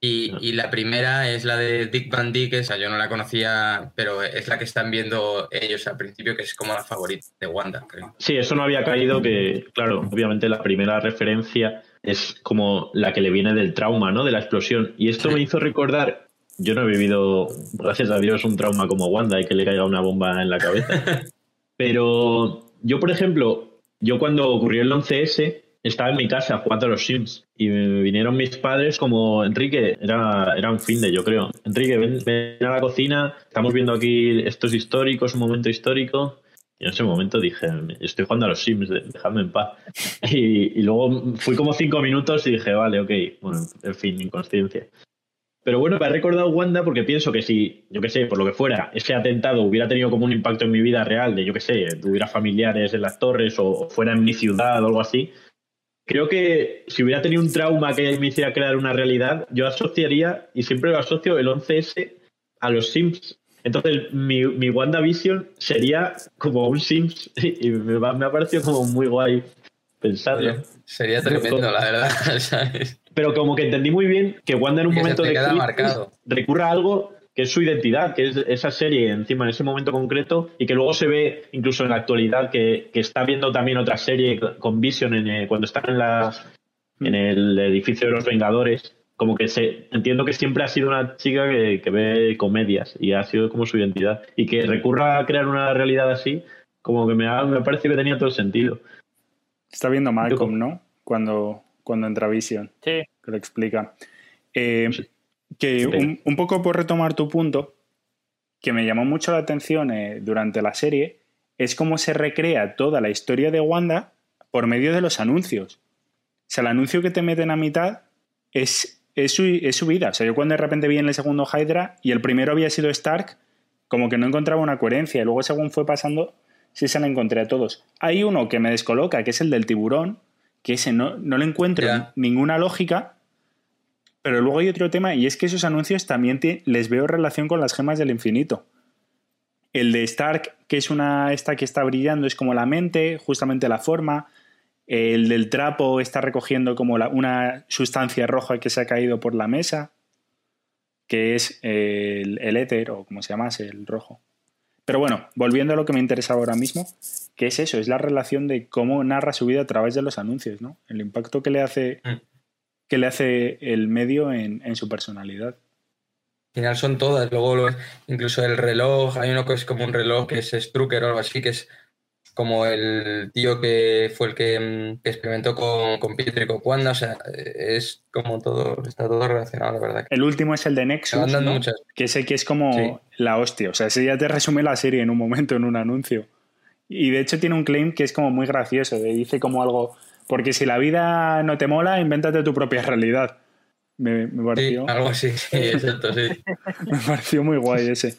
Y, y la primera es la de Dick Van Dyke, esa yo no la conocía, pero es la que están viendo ellos al principio, que es como la favorita de Wanda, creo. Sí, eso no había caído que, claro, obviamente la primera referencia es como la que le viene del trauma, ¿no? De la explosión. Y esto me hizo recordar, yo no he vivido, gracias a Dios, un trauma como Wanda y que le caiga una bomba en la cabeza. Pero yo, por ejemplo, yo cuando ocurrió el 11S, estaba en mi casa jugando a los Sims y me vinieron mis padres como, Enrique, era, era un fin de, yo creo. Enrique, ven, ven a la cocina, estamos viendo aquí estos históricos, un momento histórico. Y en ese momento dije, estoy jugando a los Sims, de- dejadme en paz. Y, y luego fui como cinco minutos y dije, vale, ok, bueno, en fin, inconsciencia. Pero bueno, me ha recordado Wanda porque pienso que si, yo qué sé, por lo que fuera, ese atentado hubiera tenido como un impacto en mi vida real, de yo qué sé, tuviera familiares en las torres o, fuera en mi ciudad o algo así, creo que si hubiera tenido un trauma que me hiciera crear una realidad, yo asociaría, y siempre lo asocio, el 11S a los Sims. Entonces, mi, mi WandaVision sería como un Sims y me, me ha parecido como muy guay pensarlo. Sería tremendo, la verdad, ¿sabes? Pero como que entendí muy bien que Wanda en un que momento de queda crisis marcado. recurra a algo que es su identidad, que es esa serie encima en ese momento concreto y que luego se ve incluso en la actualidad que, que está viendo también otra serie con Vision en, eh, cuando están en, la, en el edificio de los Vengadores. Como que se entiendo que siempre ha sido una chica que, que ve comedias y ha sido como su identidad. Y que recurra a crear una realidad así, como que me ha, me ha parecido que tenía todo el sentido. Está viendo Malcolm, ¿no? Cuando, cuando entra Vision, Sí. que lo explica. Eh. Que Sí. un, un poco por retomar tu punto, que me llamó mucho la atención eh, durante la serie, es cómo se recrea toda la historia de Wanda por medio de los anuncios. O sea, el anuncio que te meten a mitad es, es, su, es su vida. O sea, yo cuando de repente vi en el segundo Hydra y el primero había sido Stark, como que no encontraba una coherencia. Y luego, según fue pasando, sí se la encontré a todos. Hay uno que me descoloca, que es el del tiburón, que ese no, no le encuentro ninguna lógica. Pero luego hay otro tema, y es que esos anuncios también te- les veo relación con las gemas del infinito. El de Stark, que es una esta que está brillando, es como la mente, justamente la forma. El del trapo está recogiendo como la- una sustancia roja que se ha caído por la mesa, que es el, el éter, o como se llamase, el rojo. Pero bueno, volviendo a lo que me interesa ahora mismo, que es eso, es la relación de cómo narra su vida a través de los anuncios, ¿no? El impacto que le hace, Mm. que le hace el medio en, en su personalidad. Al final son todas. Luego, incluso el reloj, hay uno que es como un reloj que es Strucker o algo así, que es como el tío que fue el que, mm, que experimentó con, con Pietro y con Wanda. O sea, es como todo, está todo relacionado, la verdad. El último es el de Nexus, ¿no? muchas. que sé que es como Sí. la hostia. O sea, ese ya te resume la serie en un momento, en un anuncio. Y de hecho tiene un claim que es como muy gracioso. de- dice como algo, porque si la vida no te mola, invéntate tu propia realidad. Me, me Sí, pareció, algo así, sí, exacto, sí. me pareció muy guay ese.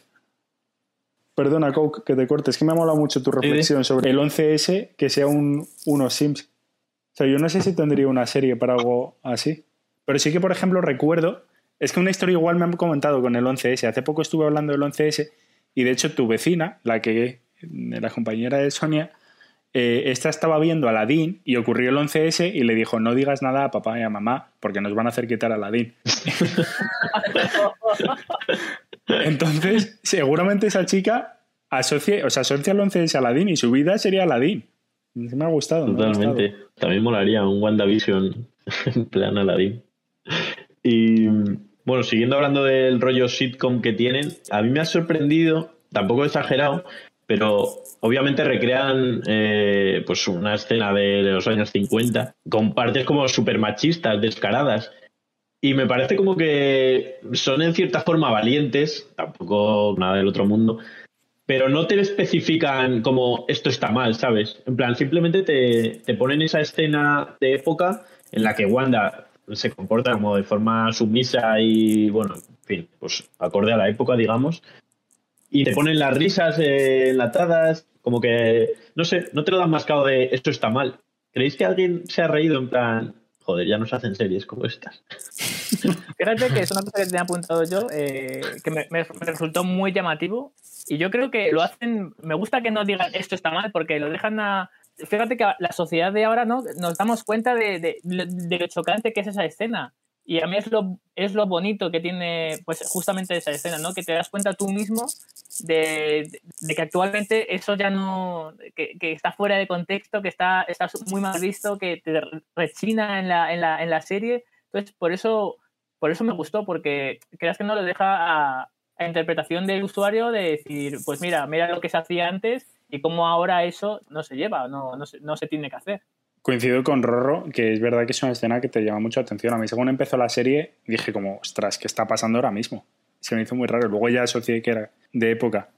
Perdona, Coke, que te cortes. Es que me ha molado mucho tu reflexión sobre el 11S que sea un, unos Sims. O sea, yo no sé si tendría una serie para algo así. Pero sí que, por ejemplo, recuerdo. Es que una historia igual me han comentado con el 11S. Hace poco estuve hablando del 11S y de hecho tu vecina, la que la compañera de Sonia, eh, esta estaba viendo a Aladdin y ocurrió el 11S y le dijo: No digas nada a papá y a mamá porque nos van a hacer quitar a Aladdin. Entonces, seguramente esa chica asocia, o sea, asocia el 11S a Aladdin y su vida sería Aladdin. Me ha gustado. me ha Totalmente. gustado. También molaría un WandaVision en plan Aladdin. Y bueno, siguiendo hablando del rollo sitcom que tienen, a mí me ha sorprendido, tampoco he exagerado, pero obviamente recrean eh, pues una escena de los años 50 con partes como súper machistas, descaradas. Y me parece como que son en cierta forma valientes, tampoco nada del otro mundo, pero no te especifican como esto está mal, ¿sabes? En plan, simplemente te, te ponen esa escena de época en la que Wanda se comporta como de forma sumisa y, bueno, en fin, pues acorde a la época, digamos. Y te ponen las risas enlatadas, como que, no sé, no te lo dan mascado de esto está mal. ¿Creéis que alguien se ha reído en plan, joder, ya nos hacen series como estas? Fíjate que es una cosa que tenía apuntado yo, eh, que me, me resultó muy llamativo. Y yo creo que lo hacen, me gusta que no digan esto está mal, porque lo dejan a, fíjate que la sociedad de ahora no nos damos cuenta de, de, de, lo chocante que es esa escena. Y a mí es lo, es lo bonito que tiene pues justamente esa escena, ¿no? Que te das cuenta tú mismo de, de que actualmente eso ya no, que, que, está fuera de contexto, que está, está muy mal visto, que te rechina en la, en la, en la serie. Entonces, por eso, por eso me gustó, porque creas que no lo deja a, a interpretación del usuario de decir, pues mira, mira lo que se hacía antes y cómo ahora eso no se lleva, no, no, se, no se tiene que hacer. Coincido con Rorro, que es verdad que es una escena que te llama mucha atención. A mí, según empezó la serie, dije como, ostras, ¿qué está pasando ahora mismo? Se me hizo muy raro. Luego ya asocié que era de época.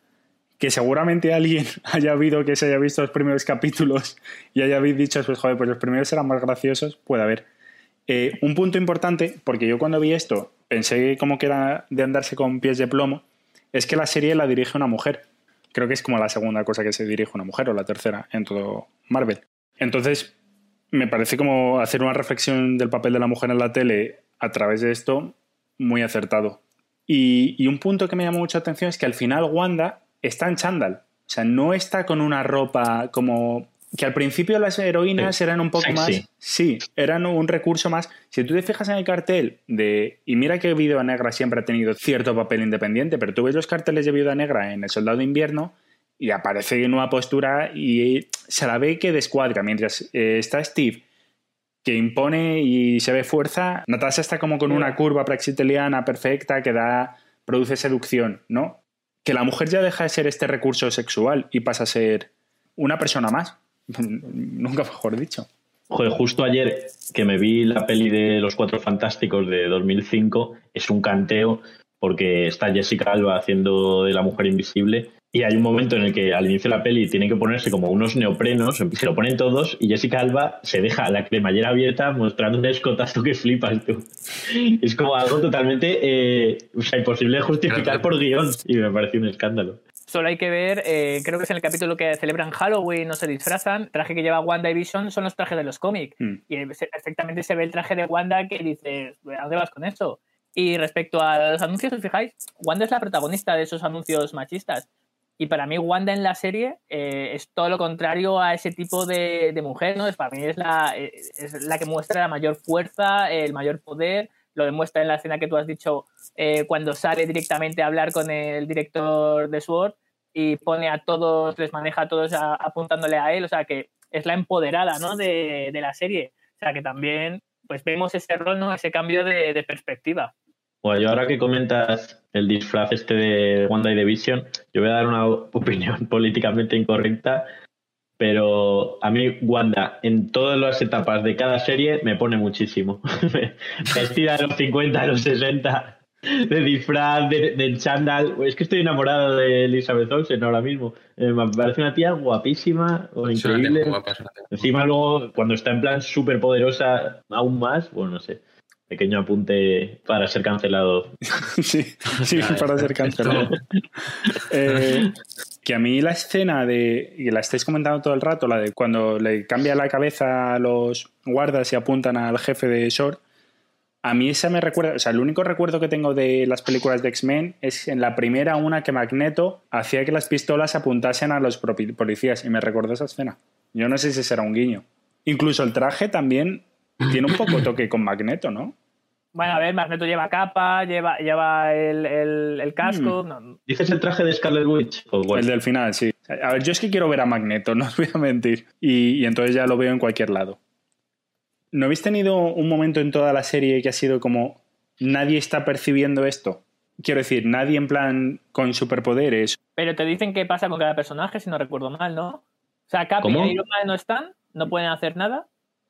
Que seguramente alguien haya habido que se haya visto los primeros capítulos y haya dicho, pues joder, pues los primeros eran más graciosos, puede haber. Eh, un punto importante, porque yo cuando vi esto pensé como que era de andarse con pies de plomo, es que la serie la dirige una mujer creo que es como la segunda cosa que se dirige una mujer o la tercera en todo Marvel. Entonces, me parece como hacer una reflexión del papel de la mujer en la tele a través de esto muy acertado. Y, y un punto que me llamó mucha atención es que al final Wanda está en chándal. O sea, no está con una ropa como que al principio las heroínas eran un poco más. Sí, eran un recurso más. Si tú te fijas en el cartel de. Y mira que Viuda Negra siempre ha tenido cierto papel independiente, pero tú ves los carteles de Viuda Negra en El Soldado de Invierno y aparece en una postura y se la ve que descuadra. Mientras eh, está Steve, que impone y se ve fuerza, Natasha está como con una curva praxiteliana perfecta que da. produce seducción, ¿no? Que la mujer ya deja de ser este recurso sexual y pasa a ser una persona más Nunca mejor dicho. Joder, justo ayer que me vi la peli de Los Cuatro Fantásticos de 2005, es un canteo porque está Jessica Alba haciendo de la mujer invisible y hay un momento en el que al inicio de la peli tiene que ponerse como unos neoprenos, se lo ponen todos y Jessica Alba se deja la cremallera abierta mostrando un escotazo que flipas tú. Es como algo totalmente eh, o sea, imposible de justificar por guion y me parece un escándalo. Solo hay que ver, eh, creo que es en el capítulo que celebran Halloween, no se disfrazan, el traje que lleva Wanda y Vision son los trajes de los cómics. Mm. Y perfectamente se ve el traje de Wanda que dices, ¿a dónde vas con eso? Y respecto a los anuncios, os fijáis, Wanda es la protagonista de esos anuncios machistas. Y para mí Wanda en la serie eh, es todo lo contrario a ese tipo de, de, mujer, ¿no? Es, para mí es la, eh, es la que muestra la mayor fuerza, el mayor poder, lo demuestra en la escena que tú has dicho eh, cuando sale directamente a hablar con el director de SWORD y pone a todos, les maneja a todos apuntándole a él, o sea que es la empoderada ¿no? de, de, la serie, o sea que también pues vemos ese rol, ¿no? ese cambio de, de perspectiva. Bueno, yo ahora que comentas el disfraz este de Wanda y de Vision, yo voy a dar una opinión políticamente incorrecta, pero a mí Wanda en todas las etapas de cada serie me pone muchísimo. Vestida de los 50, de los 60, de disfraz, de, de chándal. Es que estoy enamorado de Elizabeth Olsen ahora mismo. Eh, me parece una tía guapísima o increíble. Encima luego, cuando está en plan súper poderosa, aún más, bueno, no sé. Pequeño apunte para ser cancelado. sí, sí, para ser cancelado. eh, que a mí la escena de, y la estáis comentando todo el rato, la de cuando le cambia la cabeza a los guardas y apuntan al jefe de Short, a mí esa me recuerda, o sea, el único recuerdo que tengo de las películas de X-Men es en la primera una que Magneto hacía que las pistolas apuntasen a los policías y me recordó esa escena. Yo no sé si será un guiño. Incluso el traje también tiene un poco toque con Magneto, ¿no? Bueno, a ver, Magneto lleva capa, lleva, lleva el, el, el casco. Mm. No. ¿Dices el traje de Scarlet Witch? El del final, sí. A ver, yo es que quiero ver a Magneto, no os voy a mentir. Y, y entonces ya lo veo en cualquier lado. ¿No habéis tenido un momento en toda la serie que ha sido como nadie está percibiendo esto? quiero decir, nadie en plan con superpoderes. Pero te dicen qué pasa con cada personaje, si no recuerdo mal, ¿no? O sea, Cap ¿Cómo? y Iron Man no están, no pueden hacer nada.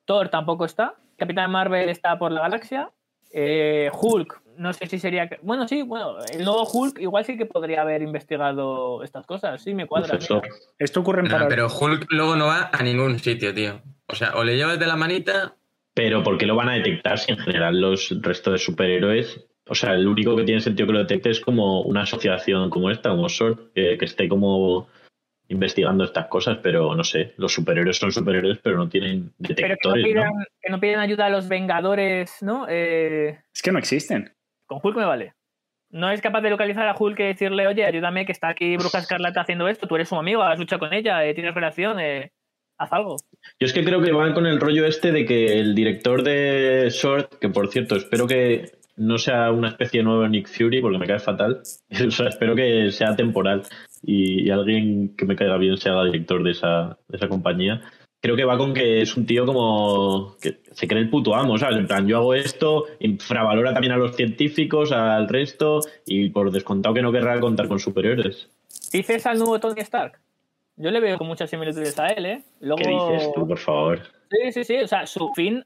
Thor tampoco está. Capitán Marvel está por la galaxia. Eh, Hulk, no sé si sería. Bueno, sí, bueno, el nuevo Hulk igual sí que podría haber investigado estas cosas. Sí, me cuadra. Mira. Esto ocurre en No, para- pero Hulk luego no va a ningún sitio, tío. O sea, o le llevas de la manita. Pero ¿por qué lo van a detectar si en general los restos de superhéroes... O sea, el único que tiene sentido que lo detecte es como una asociación como esta, como que, que esté como investigando estas cosas, pero no sé, los superhéroes son superhéroes, pero no tienen Pero que no, detectores, ¿no? pidan, que no piden ayuda a los Vengadores, ¿no? Eh, Es que no existen. con Hulk me vale. No es capaz de localizar a Hulk y decirle, oye, ayúdame, que está aquí Bruja Escarlata haciendo esto, tú eres su amigo, has luchado con ella, eh, tienes relación, eh, haz algo. Yo es que creo que van con el rollo este de que el director de Short, que por cierto espero que no sea una especie de nuevo Nick Fury, porque me cae fatal. O sea, espero que sea temporal y, y alguien que me caiga bien se haga director de esa, de esa compañía. Creo que va con que es un tío como que se cree el puto amo, ¿sabes? En plan, yo hago esto, infravalora también a los científicos, al resto, y por descontado que no querrá contar con superiores. ¿Dices al nuevo Tony Stark? Yo le veo con muchas similitudes a él, ¿eh? Luego... ¿Qué dices tú, por favor? Sí, sí, sí. O sea, su fin.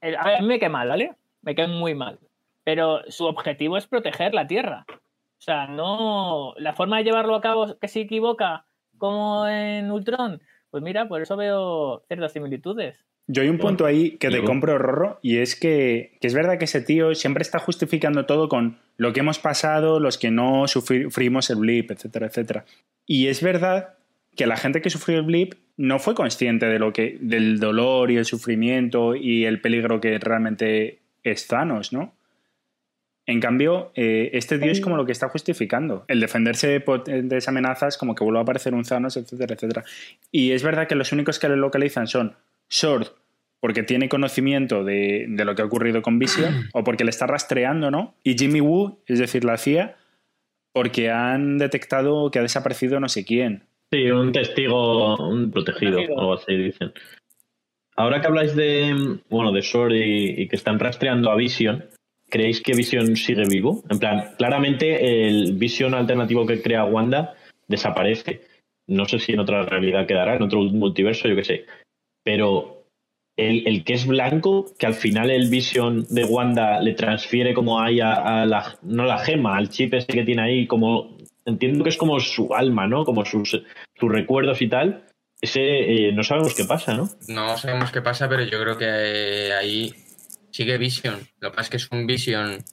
A ver, a mí me cae mal, ¿vale? Me cae muy mal. Pero su objetivo es proteger la Tierra. O sea, no. La forma de llevarlo a cabo que se equivoca, como en Ultron, pues mira, por eso veo ciertas similitudes. Yo hay un punto ahí que te compro, Rorro, y es que, que es verdad que ese tío siempre está justificando todo con lo que hemos pasado, los que no sufrimos el blip, etcétera, etcétera. Y es verdad que la gente que sufrió el blip no fue consciente de lo que, del dolor y el sufrimiento y el peligro que realmente es Thanos, ¿no? En cambio, eh, este tío es como lo que está justificando. El defenderse de potentes amenazas, como que vuelva a aparecer un Thanos, etcétera, etcétera. Y es verdad que los únicos que le localizan son Sword, porque tiene conocimiento de, de lo que ha ocurrido con Vision, o porque le está rastreando, ¿no? Y Jimmy Woo, es decir, la CIA, porque han detectado que ha desaparecido no sé quién. Sí, un testigo, un protegido, Protegido. algo así dicen. Ahora que habláis de, bueno, de Sword y, y que están rastreando a Vision, ¿creéis que Vision sigue vivo? En plan, claramente el Vision alternativo que crea Wanda desaparece. No sé si en otra realidad quedará, en otro multiverso, yo qué sé. Pero el, el que es blanco, que al final el Vision de Wanda le transfiere como ahí a, a la, no la gema, al chip ese que tiene ahí, como entiendo que es como su alma, ¿no? Como sus, sus recuerdos y tal. Ese eh, no sabemos qué pasa, ¿no? No sabemos qué pasa, pero yo creo que eh, ahí sigue Vision. Lo que pasa es que es un Vision.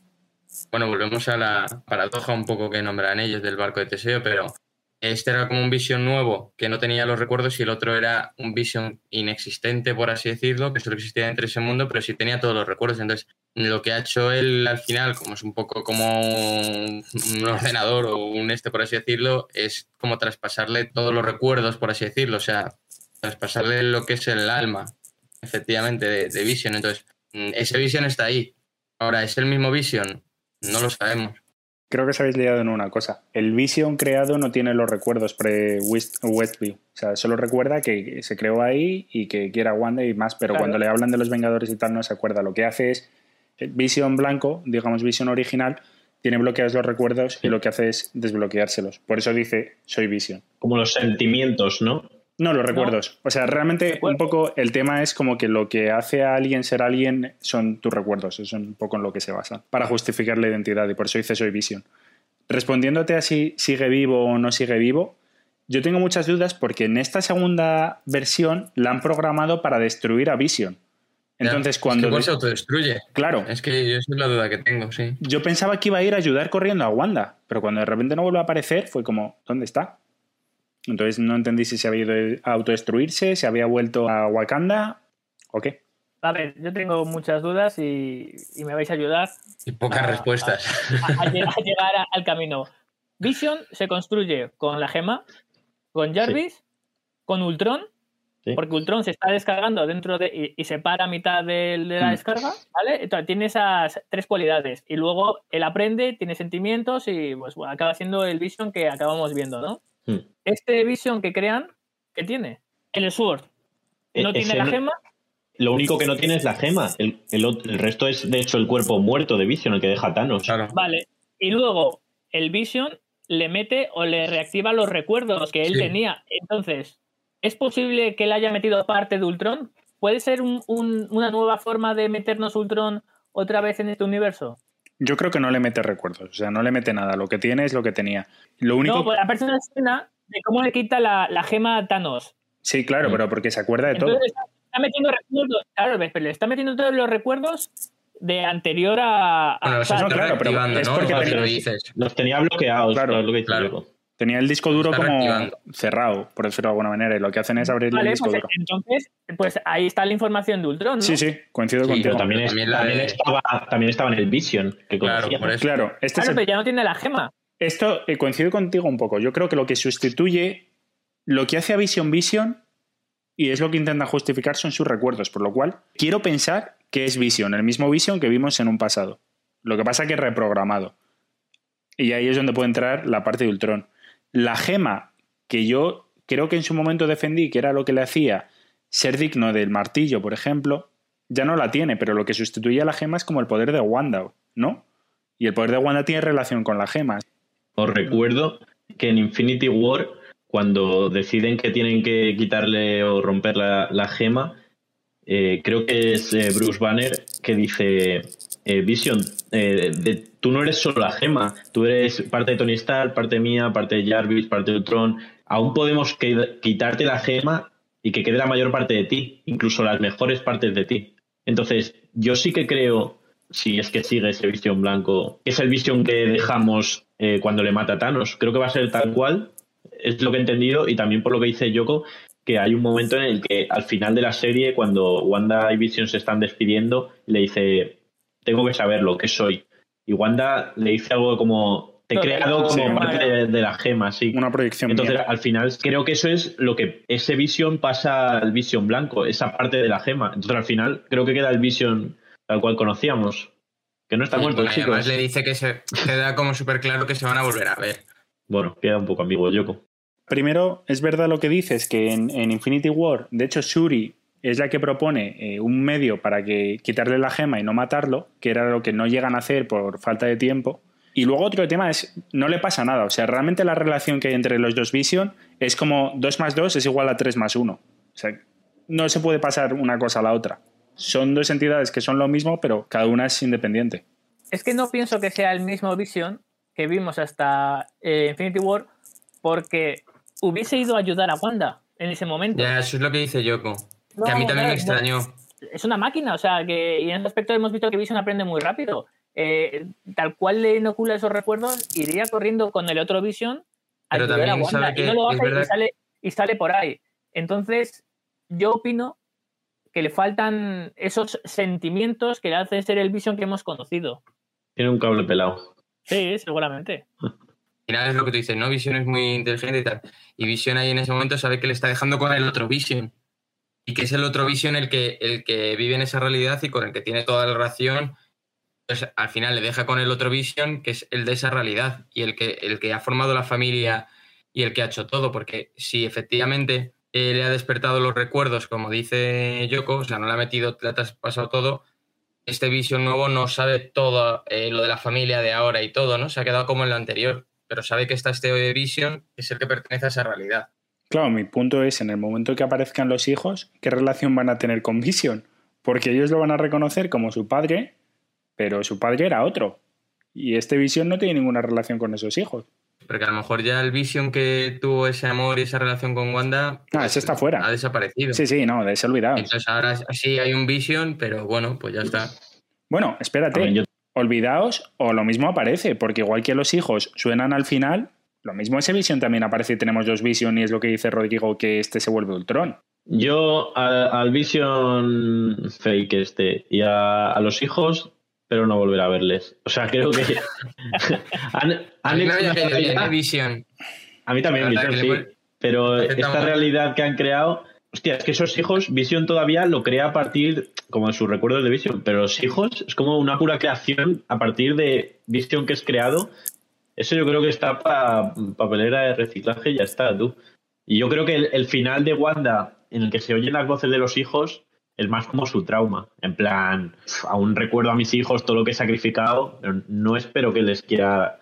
Bueno, volvemos a la paradoja un poco que nombran ellos del barco de Teseo, pero este era como un Vision nuevo que no tenía los recuerdos y el otro era un Vision inexistente, por así decirlo, que solo existía entre ese mundo, pero sí tenía todos los recuerdos. Entonces, lo que ha hecho él al final, como es un poco como un, ordenador o un este, por así decirlo, es como traspasarle todos los recuerdos, por así decirlo. O sea, traspasarle lo que es el alma, efectivamente, de, Vision. Entonces, ese Vision está ahí. Ahora, ¿es el mismo Vision? No lo sabemos. Creo que os habéis liado en una cosa. El Vision creado no tiene los recuerdos pre-Westview. O sea, solo recuerda que se creó ahí y que quiere a Wanda y más, pero Claro. cuando le hablan de los Vengadores y tal no se acuerda. Lo que hace es el Vision blanco, digamos Vision original, tiene bloqueados los recuerdos y lo que hace es desbloqueárselos. Por eso dice, soy Vision. Como los sentimientos, ¿no? No, los recuerdos. O sea, realmente un poco el tema es como que lo que hace a alguien ser alguien son tus recuerdos. Eso es un poco en lo que se basa. Para justificar la identidad. Y por eso dice soy Vision. Respondiéndote a si sigue vivo o no sigue vivo, yo tengo muchas dudas porque en esta segunda versión la han programado para destruir a Vision. Entonces, Es que cuando. se autodestruye. Claro, Es que yo esa es la duda que tengo, sí. yo pensaba que iba a ir a ayudar corriendo a Wanda, pero cuando de repente no vuelve a aparecer, fue como, ¿dónde está? Entonces no entendí si se había ido a autodestruirse, si había vuelto a Wakanda o qué. A ver, yo tengo muchas dudas y, y me vais a ayudar Y pocas Ah, respuestas. a, a lle- a llegar a- al camino. Vision se construye con la gema, con Jarvis, con Ultron, Sí. porque Ultron se está descargando dentro de y, y se para a mitad de, de la Mm. descarga, ¿vale? Entonces tiene esas tres cualidades y luego él aprende, tiene sentimientos y pues bueno, acaba siendo el Vision que acabamos viendo, ¿no? Hmm. Este Vision que crean, ¿qué tiene? El Sword. No Eh, tiene la gema, Lo único que no tiene es la gema. El, el el resto es, de hecho, el cuerpo muerto de Vision, el que deja Thanos. Claro. vale. y luego el Vision le mete o le reactiva los recuerdos que él Sí. tenía. Entonces, ¿es posible que él haya metido parte de Ultron? ¿Puede ser un- un- una nueva forma de meternos Ultron otra vez en este universo? Yo creo que no le mete recuerdos, o sea, no le mete nada. Lo que tiene es lo que tenía. Lo único. No, pues aparece una escena de cómo le quita la, la gema a Thanos. Sí, claro, Mm. pero porque se acuerda de todo. Entonces está, está metiendo recuerdos, claro, ves, pero le está metiendo todos los recuerdos de anterior a... a- Bueno, o los sea, no, claro, pero es ¿no? porque Lo que tenía- lo dices. Los tenía bloqueados, Claro, lo que claro. Tenía el disco duro como cerrado, por decirlo de alguna manera, y lo que hacen es abrir vale, el disco pues, duro. entonces, pues ahí está la información de Ultron, ¿no? Sí, sí, coincido Sí, contigo. También, es- También la también de- estaba, también estaba en el Vision, que Claro, por eso. Claro, este es el- pero ya no tiene la gema. esto eh, coincido contigo un poco. Yo creo que lo que sustituye, lo que hace a Vision Vision, y es lo que intenta justificar, son sus recuerdos, por lo cual quiero pensar que es Vision, el mismo Vision que vimos en un pasado. Lo que pasa que es reprogramado. Y ahí es donde puede entrar la parte de Ultron. La gema, que yo creo que en su momento defendí, que era lo que le hacía ser digno del martillo, por ejemplo, ya no la tiene, pero lo que sustituye a la gema es como el poder de Wanda, ¿no? Y el poder de Wanda tiene relación con la gema. Os recuerdo que en Infinity War, cuando deciden que tienen que quitarle o romper la, la gema, eh, creo que es eh, Bruce Banner que dice, eh, Vision, eh, de- tú no eres solo la gema, tú eres parte de Tony Stark, parte mía, parte de Jarvis, parte de Ultron. Aún podemos que- quitarte la gema y que quede la mayor parte de ti, incluso las mejores partes de ti. Entonces, yo sí que creo, si es que sigue ese Vision blanco, que es el Vision que dejamos eh, cuando le mata a Thanos. Creo que va a ser tal cual, es lo que he entendido, y también por lo que dice Yoko, que hay un momento en el que al final de la serie, cuando Wanda y Vision se están despidiendo, le dice, tengo que saberlo, ¿qué soy? Y Wanda le dice algo como, te he creado sí, como sí. parte de, de la gema, sí. Una proyección Entonces, mía. al final, creo que eso es lo que ese Vision pasa al Vision blanco, esa parte de la gema. Entonces, al final, creo que queda el Vision tal cual conocíamos. Que no está Y, muerto, bueno, chicos. además le dice que se queda como súper claro que se van a volver a ver. Bueno, queda un poco ambiguo, Yoko. Primero, es verdad lo que dices, que en, en Infinity War, de hecho, Shuri es la que propone eh, un medio para que quitarle la gema y no matarlo, que era lo que no llegan a hacer por falta de tiempo. Y luego otro tema es, no le pasa nada. O sea, realmente la relación que hay entre los dos Vision es como 2 más 2 es igual a 3 más 1. O sea, no se puede pasar una cosa a la otra. Son dos entidades que son lo mismo, pero cada una es independiente. Es que no pienso que sea el mismo Vision que vimos hasta eh, Infinity War porque hubiese ido a ayudar a Wanda en ese momento. Ya, eso es lo que dice Yoko. No, que a mí también me extrañó. es una máquina, o sea, que y en ese aspecto hemos visto que Vision aprende muy rápido. Eh, tal cual le inocula esos recuerdos, iría corriendo con el otro Vision a Pero a también Wanda sabe y que no lo hace y verdad- sale, y sale por ahí. Entonces, yo opino que le faltan esos sentimientos que le hacen ser el Vision que hemos conocido. Tiene un cable pelado. Sí, seguramente. Al final es lo que tú dices, ¿no? Vision es muy inteligente y tal. Y Vision ahí en ese momento sabe que le está dejando con el otro Vision. Y que es el otro Vision el que, el que vive en esa realidad y con el que tiene toda la relación. Entonces, al final le deja con el otro Vision, que es el de esa realidad. Y el que, el que ha formado la familia y el que ha hecho todo. Porque si efectivamente eh, le ha despertado los recuerdos, como dice Yoko, o sea, no le ha metido, le ha traspasado todo, este Vision nuevo no sabe todo eh, lo de la familia de ahora y todo, ¿no? Se ha quedado como en lo anterior, pero sabe que está este Vision, es el que pertenece a esa realidad. Claro, mi punto es, en el momento que aparezcan los hijos, ¿qué relación van a tener con Vision? Porque ellos lo van a reconocer como su padre, pero su padre era otro. Y este Vision no tiene ninguna relación con esos hijos. Porque a lo mejor ya el Vision que tuvo ese amor y esa relación con Wanda Ah, ese está fuera. ha desaparecido. Sí, sí, no, de ese olvidados. Entonces ahora sí hay un Vision, pero bueno, pues ya está. Bueno, espérate, A ver, yo- olvidaos o lo mismo aparece, porque igual que los hijos suenan al final, lo mismo ese Vision también aparece y tenemos dos Vision y es lo que dice Rodrigo que este se vuelve Ultron. Yo al Vision fake este y a, a los hijos, pero no volver a verles. O sea, creo que han, A han mí me hecho Vision. A mí también, Vision, sí. Pero esta realidad que han creado, hostia, es que esos hijos, Vision todavía lo crea a partir como de sus recuerdos de Vision, pero los hijos es como una pura creación a partir de Vision que es creado. Eso yo creo que está para papelera de reciclaje y ya está, tú. Y yo creo que el, el final de Wanda, en el que se oyen las voces de los hijos, es más como su trauma. En plan, aún recuerdo a mis hijos todo lo que he sacrificado, pero no espero que les quiera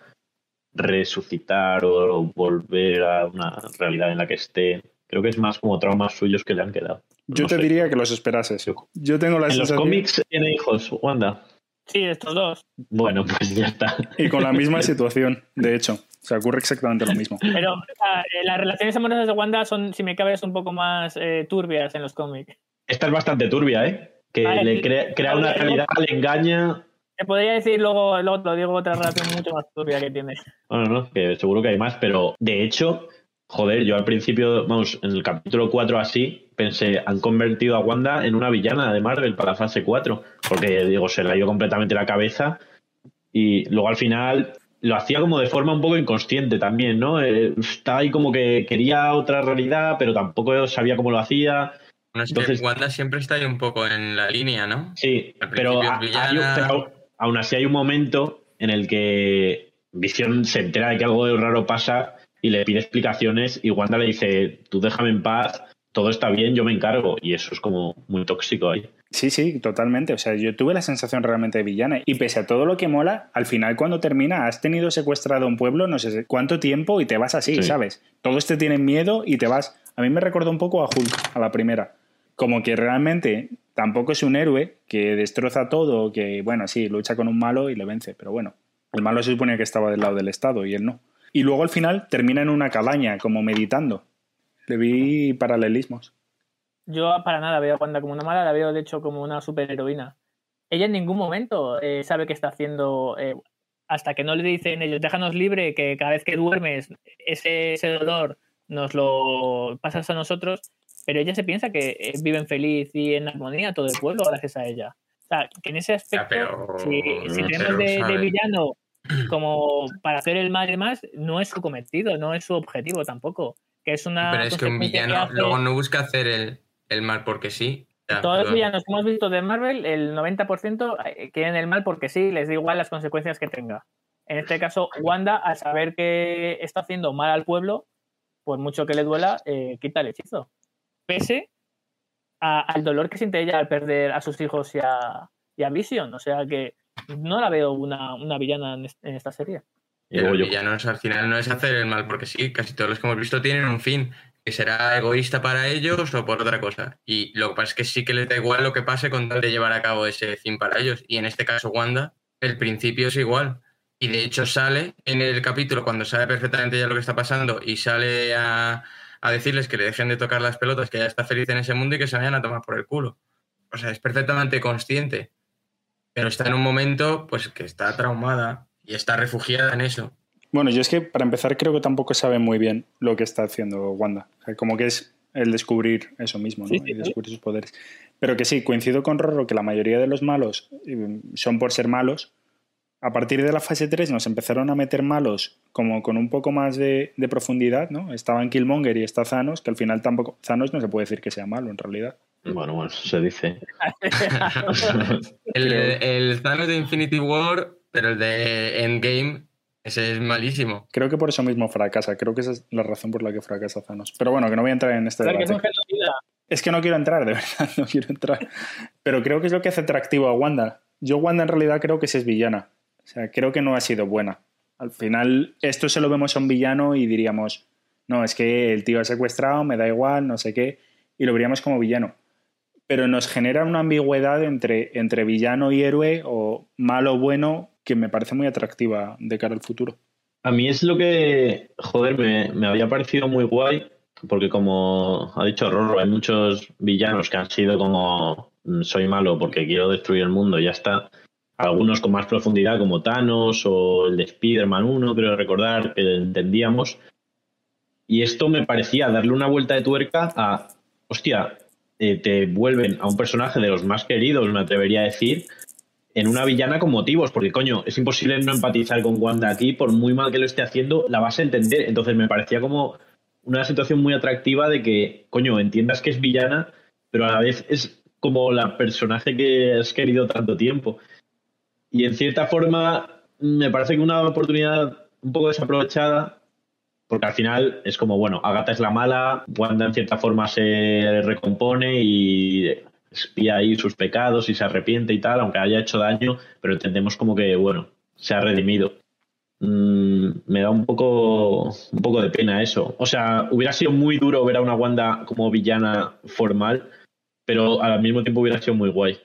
resucitar o volver a una realidad en la que esté. Creo que es más como traumas suyos que le han quedado. Yo te diría que los esperases. Yo tengo la ¿En los cómics tiene hijos, Wanda? Sí, estos dos. Bueno, pues ya está. Y con la misma situación, de hecho. O sea, ocurre exactamente lo mismo. Pero eh, las relaciones amorosas de Wanda son, si me cabe, un poco más eh, turbias en los cómics. Esta es bastante turbia, ¿eh? Que le crea, una realidad, le engaña. Te podría decir luego, luego lo digo, otra relación mucho más turbia que tiene. Bueno, no, que seguro que hay más, pero de hecho, joder, yo al principio, vamos, en el capítulo 4 así, pensé, han convertido a Wanda en una villana de Marvel para la fase 4, porque digo, se le ha ido completamente la cabeza y luego al final lo hacía como de forma un poco inconsciente también, ¿no? Eh, estaba ahí como que quería otra realidad, pero tampoco sabía cómo lo hacía. Entonces, Wanda siempre está ahí un poco en la línea, ¿no? Sí, pero, aún así hay un momento en el que Visión se entera de que algo raro pasa y le pide explicaciones y Wanda le dice, tú déjame en paz, todo está bien, yo me encargo. Y eso es como muy tóxico ahí. Sí, sí, totalmente. O sea, yo tuve la sensación realmente de villana. Y pese a todo lo que mola, al final cuando termina, has tenido secuestrado un pueblo no sé cuánto tiempo y te vas así, ¿sabes? Todos te tienen miedo y te vas. A mí me recordó un poco a Hulk, a la primera. Como que realmente tampoco es un héroe que destroza todo, que, bueno, sí, lucha con un malo y le vence. Pero bueno, el malo se suponía que estaba del lado del Estado y él no. Y luego al final termina en una cabaña, como meditando. Le vi paralelismos. Yo para nada veo a Wanda como una mala, la veo de hecho como una superheroína. Ella en ningún momento eh, sabe qué está haciendo eh, hasta que no le dicen ellos, déjanos libre, que cada vez que duermes ese, ese dolor nos lo pasas a nosotros, pero ella se piensa que eh, viven feliz y en armonía todo el pueblo gracias a ella. O sea, que en ese aspecto, si, tenemos de, villano como para hacer el mal y demás, no es su cometido, no es su objetivo tampoco. Que es una pero es que un villano luego no busca hacer el, el mal porque sí. Todos los villanos que hemos visto de Marvel, el 90% eh, quieren el mal porque sí, les da igual las consecuencias que tenga. En este caso, Wanda, al saber que está haciendo mal al pueblo, por mucho que le duela, eh, quita el hechizo. Pese al dolor que siente ella al perder a sus hijos y a, Vision. O sea que no la veo una, villana en, esta serie. El villano al final no es hacer el mal porque sí, casi todos los que hemos visto tienen un fin que será egoísta para ellos o por otra cosa. Y lo que pasa es que sí que les da igual lo que pase con tal de llevar a cabo ese fin para ellos. Y en este caso, Wanda, el principio es igual. Y de hecho sale en el capítulo cuando sabe perfectamente ya lo que está pasando y sale a, decirles que le dejen de tocar las pelotas, que ya está feliz en ese mundo y que se vayan a tomar por el culo. O sea, es perfectamente consciente. Pero está en un momento pues que está traumada y está refugiada en eso. Bueno, yo es que para empezar creo que tampoco sabe muy bien lo que está haciendo Wanda. como que es el descubrir eso mismo, ¿no? y descubrir sus poderes. Pero que sí, coincido con Rorro que la mayoría de los malos eh, son por ser malos. A partir de la fase 3 nos empezaron a meter malos como con un poco más de, profundidad, ¿no? Estaban Killmonger y está Thanos, que al final tampoco... Thanos no se puede decir que sea malo en realidad. Bueno, bueno, se dice. el, el Thanos de Infinity War, pero el de Endgame ese es malísimo. Creo que por eso mismo fracasa. Creo que esa es la razón por la que fracasa Thanos. Pero bueno, que no voy a entrar en este debate. Es que no quiero entrar, de verdad, no quiero entrar. Pero creo que es lo que hace atractivo a Wanda. Yo Wanda en realidad creo que sí es villana. O sea, creo que no ha sido buena. Al final, esto se lo vemos a un villano y diríamos, no, es que el tío ha secuestrado, me da igual, no sé qué, y lo veríamos como villano. Pero nos genera una ambigüedad entre, entre villano y héroe o malo o bueno que me parece muy atractiva de cara al futuro. A mí es lo que, joder, me, había parecido muy guay, porque como ha dicho Rorro, hay muchos villanos que han sido como mm, soy malo porque quiero destruir el mundo ya está. Algunos con más profundidad como Thanos o el de Spider-Man 1, creo recordar que entendíamos. Y esto me parecía darle una vuelta de tuerca a, hostia, eh, te vuelven a un personaje de los más queridos, me atrevería a decir, en una villana con motivos, porque coño, es imposible no empatizar con Wanda aquí, por muy mal que lo esté haciendo, la vas a entender. Entonces me parecía como una situación muy atractiva de que, coño, entiendas que es villana, pero a la vez es como la personaje que has querido tanto tiempo. Y en cierta forma me parece que una oportunidad un poco desaprovechada, porque al final es como, bueno, Agatha es la mala, Wanda en cierta forma se recompone y espía ahí sus pecados y se arrepiente y tal, aunque haya hecho daño, pero entendemos como que, bueno, se ha redimido. Mm, me da un poco, un poco de pena eso. O sea, hubiera sido muy duro ver a una Wanda como villana formal, pero al mismo tiempo hubiera sido muy guay.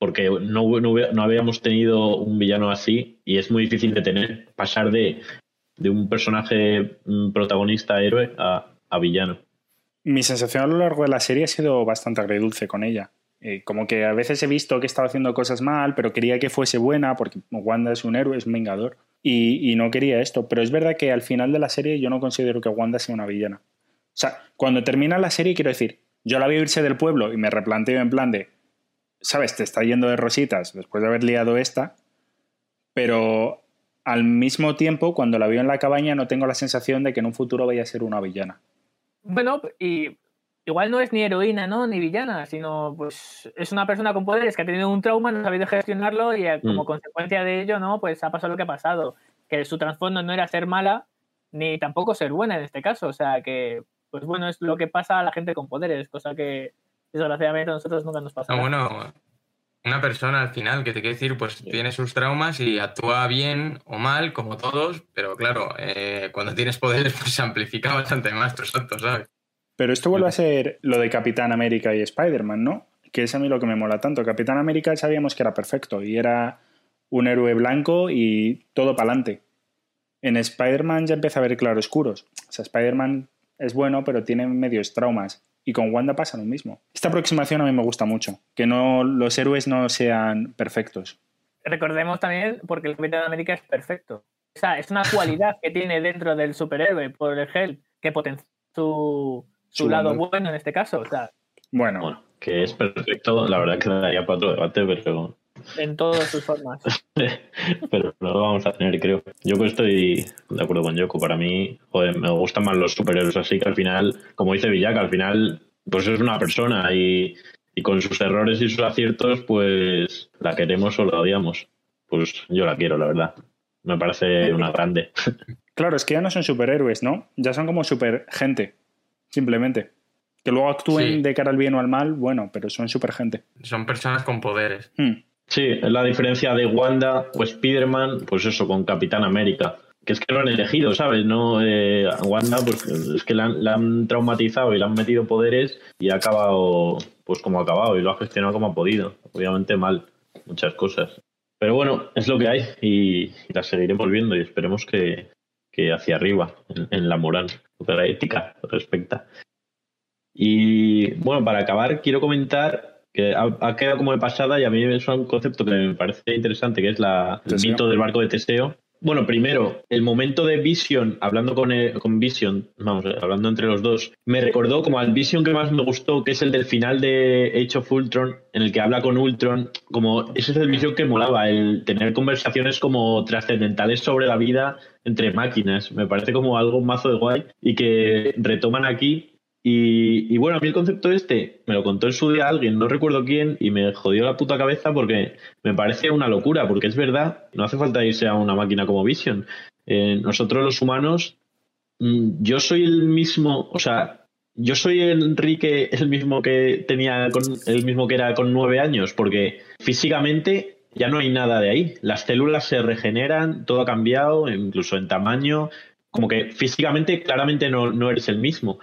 Porque no, no, habíamos tenido un villano así y es muy difícil de tener, pasar de, de un personaje mm, protagonista héroe a, a villano. Mi sensación a lo largo de la serie ha sido bastante agridulce con ella. Eh, como que a veces he visto que estaba haciendo cosas mal, pero quería que fuese buena, porque Wanda es un héroe, es un vengador, y, no quería esto. Pero es verdad que al final de la serie yo no considero que Wanda sea una villana. O sea, cuando termina la serie, quiero decir, yo la vi irse del pueblo y me replanteo en plan de, ¿sabes? Te está yendo de rositas después de haber liado esta, pero al mismo tiempo, cuando la veo en la cabaña, no tengo la sensación de que en un futuro vaya a ser una villana. Bueno, y igual no es ni heroína, ¿no? Ni villana, sino pues es una persona con poderes que ha tenido un trauma, no ha sabido gestionarlo y eh, como mm. consecuencia de ello, ¿no? Pues ha pasado lo que ha pasado. Que su trasfondo no era ser mala, ni tampoco ser buena en este caso. O sea que, pues bueno, es lo que pasa a la gente con poderes, cosa que desgraciadamente a nosotros nunca nos pasa. Ah, bueno, una persona al final que te quiere decir, pues tiene sus traumas y actúa bien o mal, como todos, pero claro, eh, cuando tienes poderes, pues se amplifica bastante más tus actos, ¿sabes? Pero esto vuelve a ser lo de Capitán América y Spider-Man, ¿no? Que es a mí lo que me mola tanto. Capitán América sabíamos que era perfecto y era un héroe blanco y todo para adelante. En Spider-Man ya empieza a haber claroscuros. O sea, Spider-Man es bueno, pero tiene medios traumas. Y con Wanda pasa lo mismo. Esta aproximación a mí me gusta mucho. Que no, los héroes no sean perfectos. Recordemos también, porque el Capitán América es perfecto. O sea, es una cualidad que tiene dentro del superhéroe por el gel que potencia su, su lado bueno en este caso. O sea, bueno. que es perfecto, la verdad que daría para otro debate, pero. En todas sus formas. pero no lo vamos a tener, creo. Yo estoy de acuerdo con Yoko. Para mí, joder, me gustan más los superhéroes así que al final, como dice Villaca, al final, pues es una persona y, y con sus errores y sus aciertos, pues la queremos o la odiamos. Pues yo la quiero, la verdad. Me parece una grande. Claro, es que ya no son superhéroes, ¿no? Ya son como super gente simplemente. Que luego actúen de cara al bien o al mal, bueno, pero son super gente. Son personas con poderes. Hmm. Sí, es la diferencia de Wanda o Spider-Man, pues eso, con Capitán América. Que es que lo han elegido, ¿sabes? No, eh, Wanda, pues es que la han, traumatizado y le han metido poderes y ha acabado, pues como ha acabado y lo ha gestionado como ha podido. Obviamente mal, muchas cosas. Pero bueno, es lo que hay y, la seguiremos viendo y esperemos que, que hacia arriba en, la moral, de la ética respecta. Y bueno, para acabar, quiero comentar que ha, quedado como de pasada y a mí es un concepto que me parece interesante, que es la, el mito del barco de Teseo. Bueno, primero, el momento de Vision, hablando con, con Vision, vamos, hablando entre los dos, me recordó como al Vision que más me gustó, que es el del final de Age of Ultron, en el que habla con Ultron, como ese es el Vision que molaba, el tener conversaciones como trascendentales sobre la vida entre máquinas. Me parece como algo mazo de guay y que retoman aquí y, bueno, a mí el concepto este me lo contó en su día alguien, no recuerdo quién, y me jodió la puta cabeza porque me parece una locura, porque es verdad, no hace falta irse a una máquina como Vision. Eh, nosotros los humanos, mm, yo soy el mismo, o sea, yo soy Enrique el mismo que tenía, con, el mismo que era con nueve años, porque físicamente ya no hay nada de ahí. Las células se regeneran, todo ha cambiado, incluso en tamaño, como que físicamente claramente no, no eres el mismo.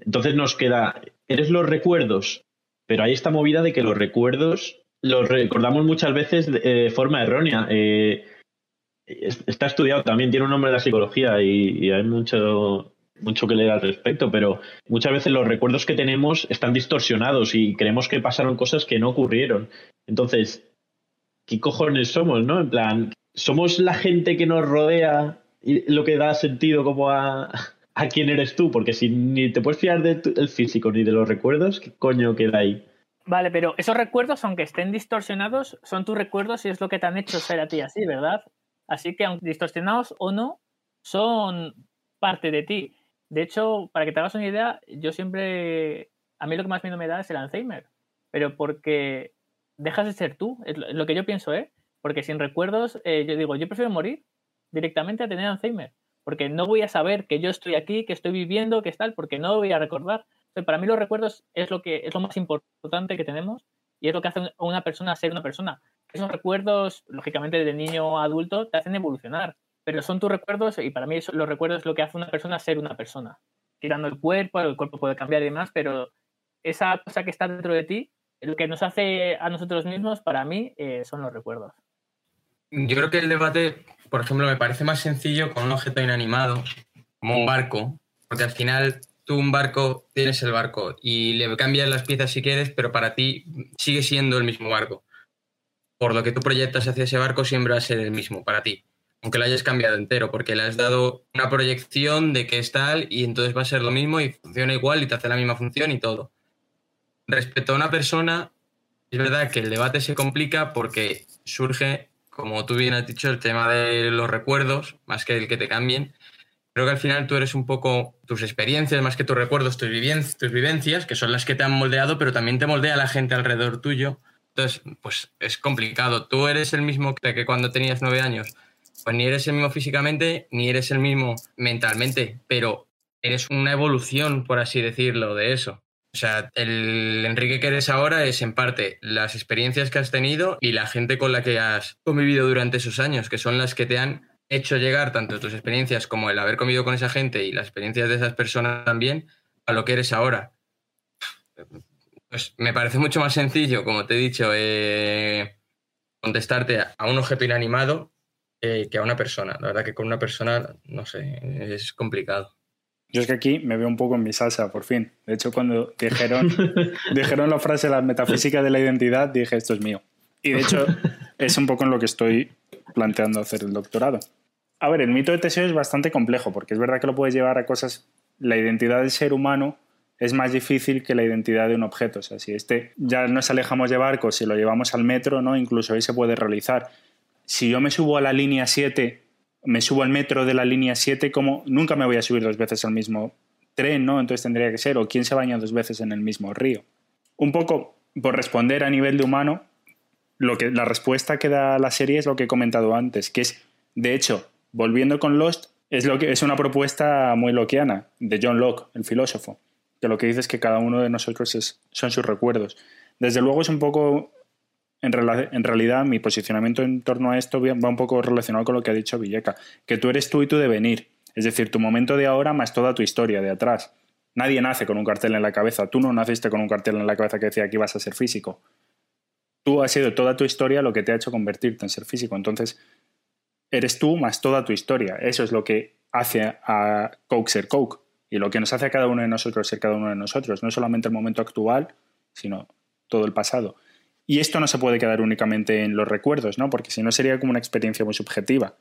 Entonces nos queda, eres los recuerdos, pero hay esta movida de que los recuerdos los recordamos muchas veces de forma errónea. Eh, está estudiado también, tiene un nombre de la psicología y, hay mucho, mucho que leer al respecto, pero muchas veces los recuerdos que tenemos están distorsionados y creemos que pasaron cosas que no ocurrieron. Entonces, ¿qué cojones somos, no? En plan, ¿somos la gente que nos rodea y lo que da sentido como a, a quién eres tú, porque si ni te puedes fiar del físico ni de los recuerdos, ¿qué coño queda ahí? Vale, pero esos recuerdos, aunque estén distorsionados, son tus recuerdos y es lo que te han hecho ser a ti así, ¿verdad? Así que, aunque distorsionados o no, son parte de ti. De hecho, para que te hagas una idea, yo siempre. A mí lo que más miedo me da es el Alzheimer. Pero porque dejas de ser tú, es lo que yo pienso, ¿eh? Porque sin recuerdos, eh, yo digo, yo prefiero morir directamente a tener Alzheimer porque no voy a saber que yo estoy aquí, que estoy viviendo, que tal, porque no voy a recordar. para mí los recuerdos es lo que es lo más importante que tenemos y es lo que hace a una persona ser una persona. Esos recuerdos, lógicamente, de niño a adulto, te hacen evolucionar, pero son tus recuerdos y para mí los recuerdos es lo que hace una persona ser una persona. Tirando el cuerpo, el cuerpo puede cambiar y demás, pero esa cosa que está dentro de ti, lo que nos hace a nosotros mismos, para mí, eh, son los recuerdos. Yo creo que el debate, por ejemplo, me parece más sencillo con un objeto inanimado, como un barco, porque al final tú un barco tienes el barco y le cambias las piezas si quieres, pero para ti sigue siendo el mismo barco. Por lo que tú proyectas hacia ese barco siempre va a ser el mismo para ti, aunque lo hayas cambiado entero, porque le has dado una proyección de que es tal y entonces va a ser lo mismo y funciona igual y te hace la misma función y todo. Respecto a una persona, es verdad que el debate se complica porque surge, como tú bien has dicho, el tema de los recuerdos, más que el que te cambien, creo que al final tú eres un poco tus experiencias, más que tus recuerdos, tus, vivencias, que son las que te han moldeado, pero también te moldea la gente alrededor tuyo. Entonces, pues es complicado. Tú eres el mismo que cuando tenías nueve años. Pues ni eres el mismo físicamente, ni eres el mismo mentalmente, pero eres una evolución, por así decirlo, de eso. O sea, el Enrique que eres ahora es en parte las experiencias que has tenido y la gente con la que has convivido durante esos años, que son las que te han hecho llegar tanto tus experiencias como el haber comido con esa gente y las experiencias de esas personas también a lo que eres ahora. Pues me parece mucho más sencillo, como te he dicho, eh, contestarte a un objeto inanimado eh, que a una persona. La verdad que con una persona, no sé, es complicado. Yo es que aquí me veo un poco en mi salsa, por fin. De hecho, cuando dijeron, dijeron la frase la metafísica de la identidad, dije, esto es mío. Y de hecho, es un poco en lo que estoy planteando hacer el doctorado. A ver, el mito de Teseo es bastante complejo, porque es verdad que lo puedes llevar a cosas. La identidad del ser humano es más difícil que la identidad de un objeto. O sea, si este ya nos alejamos de barcos, si lo llevamos al metro, ¿no? Incluso ahí se puede realizar. Si yo me subo a la línea 7, me subo al metro de la línea 7, como nunca me voy a subir dos veces al mismo tren, ¿no? Entonces tendría que ser, o quién se baña dos veces en el mismo río. Un poco por responder a nivel de humano, lo que, la respuesta que da la serie es lo que he comentado antes, que es, de hecho, volviendo con Lost, es, lo que, es una propuesta muy loquiana de John Locke, el filósofo, que lo que dice es que cada uno de nosotros es, son sus recuerdos. Desde luego es un poco, en, realidad mi posicionamiento en torno a esto va un poco relacionado con lo que ha dicho Villeca, que tú eres tú y tu devenir, es decir, tu momento de ahora más toda tu historia de atrás. Nadie nace con un cartel en la cabeza, tú no naciste con un cartel en la cabeza que decía que ibas a ser físico. Tú has sido toda tu historia lo que te ha hecho convertirte en ser físico. Entonces, eres tú más toda tu historia. Eso es lo que hace a Coke ser Coke y lo que nos hace a cada uno de nosotros ser cada uno de nosotros. No solamente el momento actual, sino todo el pasado. Y esto no se puede quedar únicamente en los recuerdos, ¿no? Porque si no sería como una experiencia muy subjetiva.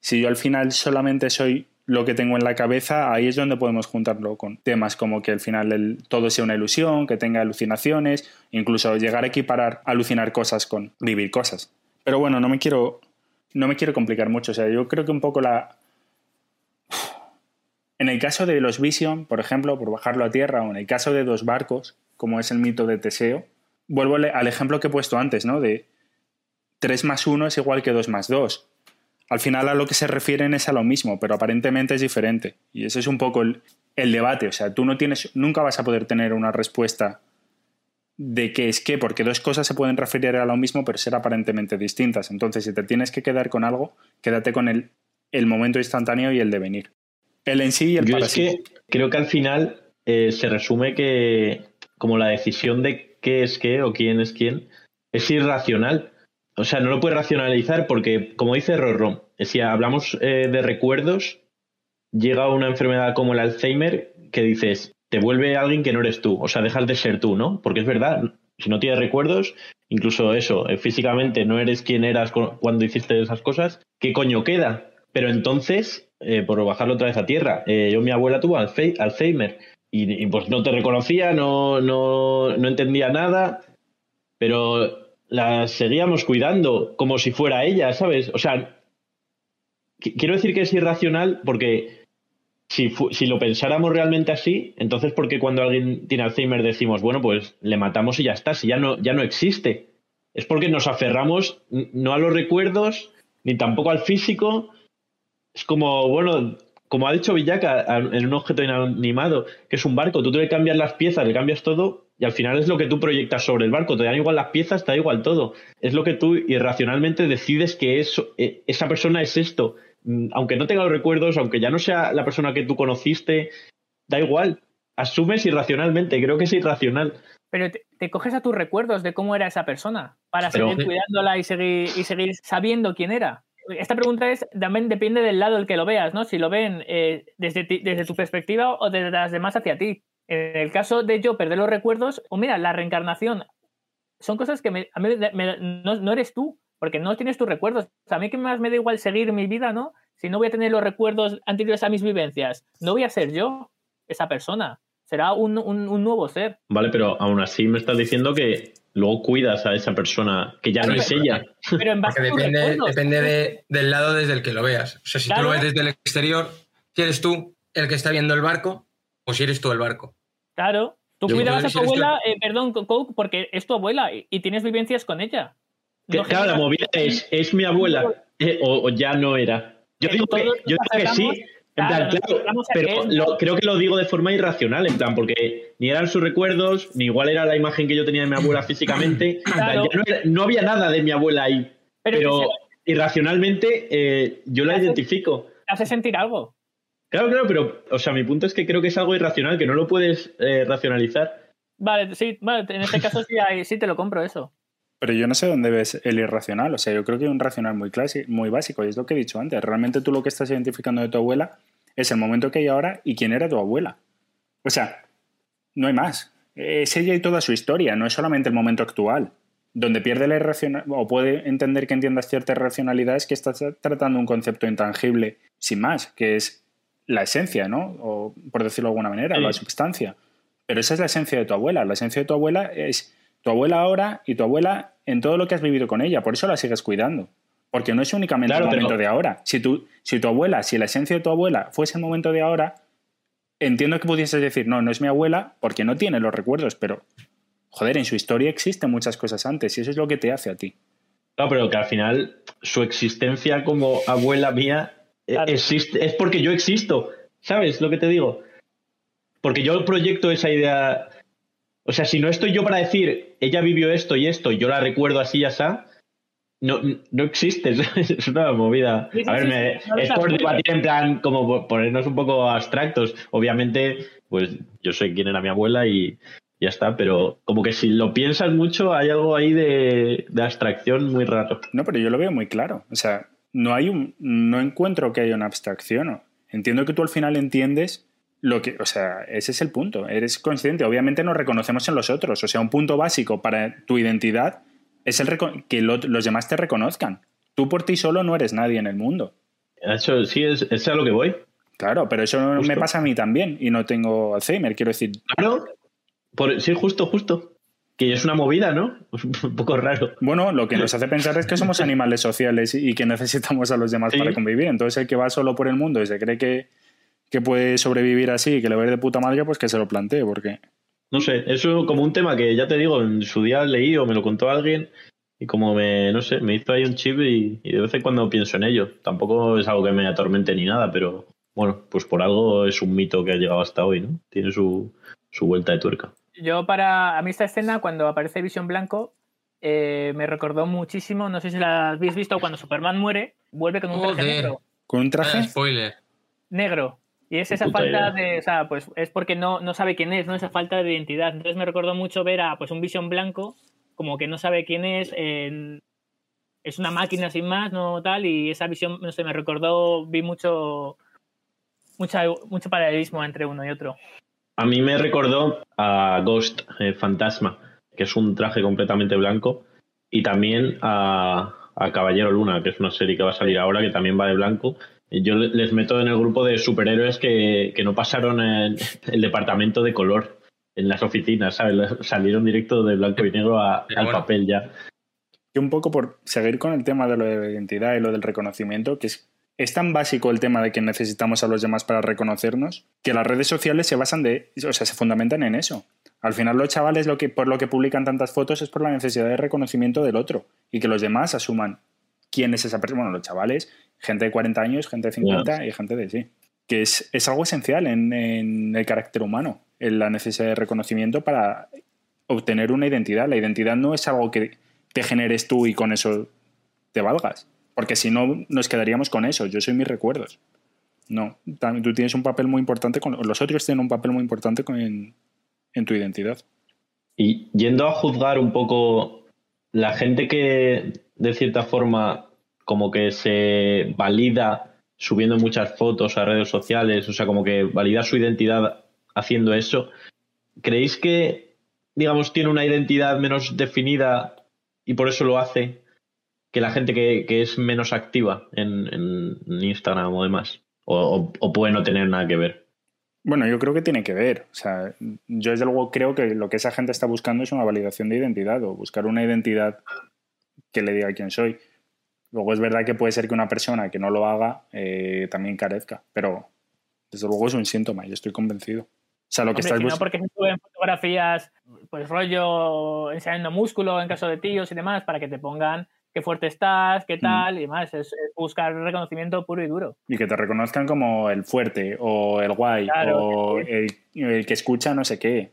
Si yo al final solamente soy lo que tengo en la cabeza, ahí es donde podemos juntarlo con temas como que al final todo sea una ilusión, que tenga alucinaciones, incluso llegar a equiparar alucinar cosas con vivir cosas. Pero bueno, no me quiero no me quiero complicar mucho. O sea, yo creo que un poco la. En el caso de los Vision, por ejemplo, por bajarlo a tierra, o en el caso de dos barcos, como es el mito de Teseo, vuelvo al ejemplo que he puesto antes, ¿no? De 3 más 1 es igual que 2 más 2. Al final a lo que se refieren es a lo mismo, pero aparentemente es diferente. Y ese es un poco el, el debate. O sea, tú no tienes, nunca vas a poder tener una respuesta de qué es qué, porque dos cosas se pueden referir a lo mismo, pero ser aparentemente distintas. Entonces, si te tienes que quedar con algo, quédate con el, el momento instantáneo y el devenir. El en sí y el Yo es que creo que al final eh, se resume que como la decisión de qué es qué o quién es quién es irracional. O sea, no lo puedes racionalizar porque, como dice Rorro, si hablamos eh, de recuerdos, llega una enfermedad como el Alzheimer que dices, te vuelve alguien que no eres tú, o sea, dejas de ser tú, ¿no? Porque es verdad, si no tienes recuerdos, incluso eso, eh, físicamente no eres quien eras cuando hiciste esas cosas, ¿qué coño queda? Pero entonces, eh, por bajarlo otra vez a tierra, yo mi abuela tuvo Alzheimer y, pues no te reconocía, no, no, no entendía nada, pero la seguíamos cuidando como si fuera ella, ¿sabes? O sea, quiero decir que es irracional porque si, lo pensáramos realmente así, entonces ¿por qué cuando alguien tiene Alzheimer decimos, bueno, pues le matamos y ya está, si ya no, ya no existe? Es porque nos aferramos no a los recuerdos, ni tampoco al físico. Es como, bueno, como ha dicho Villaca en un objeto inanimado, que es un barco, tú te cambias las piezas, le cambias todo, y al final es lo que tú proyectas sobre el barco. Te dan igual las piezas, te da igual todo. Es lo que tú irracionalmente decides que eh, esa persona es esto. Mm, aunque no tenga los recuerdos, aunque ya no sea la persona que tú conociste, da igual. Asumes irracionalmente, creo que es irracional. Pero te, coges a tus recuerdos de cómo era esa persona para seguir cuidándola y seguir, y seguir sabiendo quién era. Esta pregunta es también depende del lado el que lo veas, ¿no? Si lo ven eh, desde, desde tu perspectiva o desde las demás hacia ti. En el caso de yo perder los recuerdos, o mira, la reencarnación, son cosas que a mí no, eres tú, porque no tienes tus recuerdos. a mí que más me da igual seguir mi vida, ¿no? Si no voy a tener los recuerdos anteriores a mis vivencias, no voy a ser yo esa persona será un, nuevo ser. Vale, pero aún así me estás diciendo que luego cuidas a esa persona, que ya no es ella. Pero en base depende, depende del lado desde el que lo veas. O sea, si tú lo ves desde el exterior, si eres tú el que está viendo el barco o si eres tú el barco. Claro. Tú cuidabas a tu abuela, eh, perdón, Coke, porque es tu abuela y, tienes vivencias con ella. claro, la movida es, ¿es mi abuela eh, o, ya no era? Yo digo que, yo digo que sí, Claro, pero creo que lo digo de forma irracional, en plan, porque ni eran sus recuerdos, ni igual era la imagen que yo tenía de mi abuela físicamente. no, había nada de mi abuela ahí. Pero, irracionalmente eh, yo la identifico. ¿Te hace sentir algo? Claro, claro, pero, o sea, mi punto es que creo que es algo irracional, que no lo puedes eh, racionalizar. Vale, sí, vale, en este caso sí, sí te lo compro eso. Pero yo no sé dónde ves el irracional. O sea, yo creo que hay un racional muy clásico, muy básico, y es lo que he dicho antes. Realmente tú lo que estás identificando de tu abuela es el momento que hay ahora y quién era tu abuela. O sea, no hay más. Es ella y toda su historia, no es solamente el momento actual. Donde pierde la irracional, o puede entender que entiendas cierta irracionalidad, es que estás tratando un concepto intangible sin más, que es la esencia, ¿no? O por decirlo de alguna manera, la substancia. Pero esa es la esencia de tu abuela. La esencia de tu abuela es tu abuela ahora y tu abuela en todo lo que has vivido con ella. Por eso la sigues cuidando. Porque no es únicamente el momento de ahora. Si tu, si tu abuela, si la esencia de tu abuela fuese el momento de ahora, entiendo que pudieses decir, no, no es mi abuela porque no tiene los recuerdos, pero joder, en su historia existen muchas cosas antes y eso es lo que te hace a ti. No, pero que al final su existencia como abuela mía eh, existe, es porque yo existo. ¿Sabes lo que te digo? Porque yo proyecto esa idea o sea, si no estoy yo para decir, ella vivió esto y esto, yo la recuerdo así y así, no, no existe, es una movida. A ver, me, es por debatir en plan, como ponernos un poco abstractos. Obviamente, pues yo sé quién era mi abuela y ya está, pero como que si lo piensas mucho, hay algo ahí de, de abstracción muy raro. No, pero yo lo veo muy claro. O sea, no hay un, no encuentro que haya una abstracción. Entiendo que tú al final entiendes lo que, o sea, ese es el punto. Eres consciente. Obviamente nos reconocemos en los otros. O sea, un punto básico para tu identidad es el que los demás te reconozcan. Tú por ti solo no eres nadie en el mundo. Eso sí, es, es a lo que voy. Claro, pero eso me pasa a mí también y no tengo Alzheimer, quiero decir. Claro, por, sí, justo, justo. Que es una movida, ¿no? un poco raro. Bueno, lo que nos hace pensar es que somos animales sociales y que necesitamos a los demás para convivir. Entonces, el que va solo por el mundo y se cree que, que puede sobrevivir así y que le va a ir de puta madre, pues que se lo plantee, porque... No sé, eso como un tema que ya te digo, en su día leí o me lo contó alguien y como me, no sé, me hizo ahí un chip y, de vez en cuando pienso en ello. Tampoco es algo que me atormente ni nada, pero bueno, pues por algo es un mito que ha llegado hasta hoy, ¿no? Tiene su, su vuelta de tuerca. Yo para, a mí esta escena, cuando aparece Visión Blanco, eh, me recordó muchísimo, no sé si la habéis visto, cuando Superman muere, vuelve con un traje negro. ¿Con un traje? spoiler. Negro. Y es esa falta de, o sea, pues es porque no, no sabe quién es, ¿no? Esa falta de identidad. Entonces me recordó mucho ver a pues un Visión blanco, como que no sabe quién es, es una máquina sin más, no tal, y esa visión, no sé, me recordó, vi mucho, mucha, mucho paralelismo entre uno y otro. A mí me recordó a Ghost, eh, Fantasma, que es un traje completamente blanco, y también a, a Caballero Luna, que es una serie que va a salir ahora, que también va de blanco, yo les meto en el grupo de superhéroes que, no pasaron el, el departamento de color en las oficinas, ¿sabes? Salieron directo de blanco y negro al papel ya. Y un poco por seguir con el tema de lo de la identidad y lo del reconocimiento, que es, es tan básico el tema de que necesitamos a los demás para reconocernos, que las redes sociales se basan de, o sea, se fundamentan en eso. Al final los chavales lo que, por lo que publican tantas fotos es por la necesidad de reconocimiento del otro y que los demás asuman quién es esa persona. Bueno, los chavales gente de 40 años, gente de 50 y gente de sí. Que es, algo esencial en, el carácter humano, en la necesidad de reconocimiento para obtener una identidad. La identidad no es algo que te generes tú y con eso te valgas. Porque si no, nos quedaríamos con eso. Yo soy mis recuerdos. No, tú tienes un papel muy importante, con, los otros tienen un papel muy importante con, en, en tu identidad. Y yendo a juzgar un poco la gente que de cierta forma como que se valida subiendo muchas fotos a redes sociales, o sea, como que valida su identidad haciendo eso, ¿creéis que, digamos, tiene una identidad menos definida y por eso lo hace que la gente que, es menos activa en, Instagram o demás? O, o, puede no tener nada que ver? Bueno, yo creo que tiene que ver. O sea, yo desde luego creo que lo que esa gente está buscando es una validación de identidad o buscar una identidad que le diga quién soy. Luego es verdad que puede ser que una persona que no lo haga eh, también carezca, pero desde luego es un síntoma, y estoy convencido. O sea, lo que estás No, porque se suben fotografías, pues rollo enseñando músculo en caso de tíos y demás, para que te pongan qué fuerte estás, qué mm. tal, y demás. Es, buscar reconocimiento puro y duro. Y que te reconozcan como el fuerte, o el guay, o el, el, que escucha no sé qué.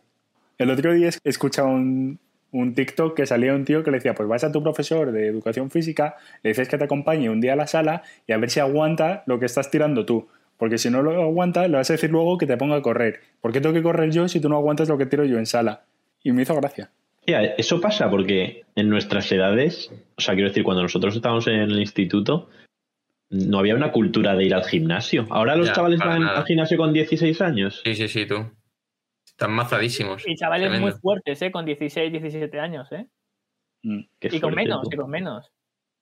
El otro día he escuchado un, un TikTok que salía un tío que le decía, pues vas a tu profesor de educación física, le dices que te acompañe un día a la sala y a ver si aguanta lo que estás tirando tú. Porque si no lo aguanta, le vas a decir luego que te ponga a correr. ¿Por qué tengo que correr yo si tú no aguantas lo que tiro yo en sala? Y me hizo gracia. eso pasa porque en nuestras edades, o sea, quiero decir, cuando nosotros estábamos en el instituto, no había una cultura de ir al gimnasio. Ahora los chavales van al gimnasio con 16 años. Sí, sí, sí, tú. Están mazadísimos. Y chavales muy fuertes, ¿eh? Con 16, 17 años, ¿eh? Mm, y con menos, y con menos. O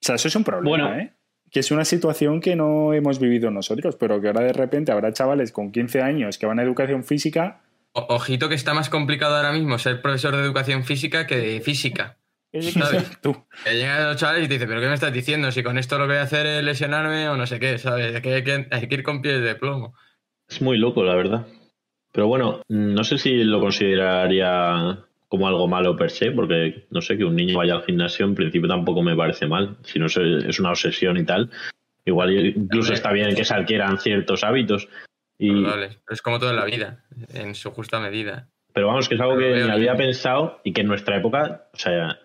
sea, eso es un problema, ¿eh? Que es una situación que no hemos vivido nosotros, pero que ahora de repente habrá chavales con 15 años que van a educación física. ojito que está más complicado ahora mismo ser profesor de educación física que de física. ¿Sabes? Tú. Que llegan los chavales y te dicen, ¿pero qué me estás diciendo? Si con esto lo que voy a hacer es lesionarme o no sé qué, ¿sabes? hay que, hay que ir con pies de plomo. Es muy loco, la verdad. Pero bueno, no sé si lo consideraría como algo malo per se, porque no sé, que un niño vaya al gimnasio en principio tampoco me parece mal, si no es una obsesión y tal. Igual incluso está bien que se adquieran ciertos hábitos. Y... es como toda la vida, en su justa medida. Pero vamos, que es algo que me había pensado y que en nuestra época, o sea,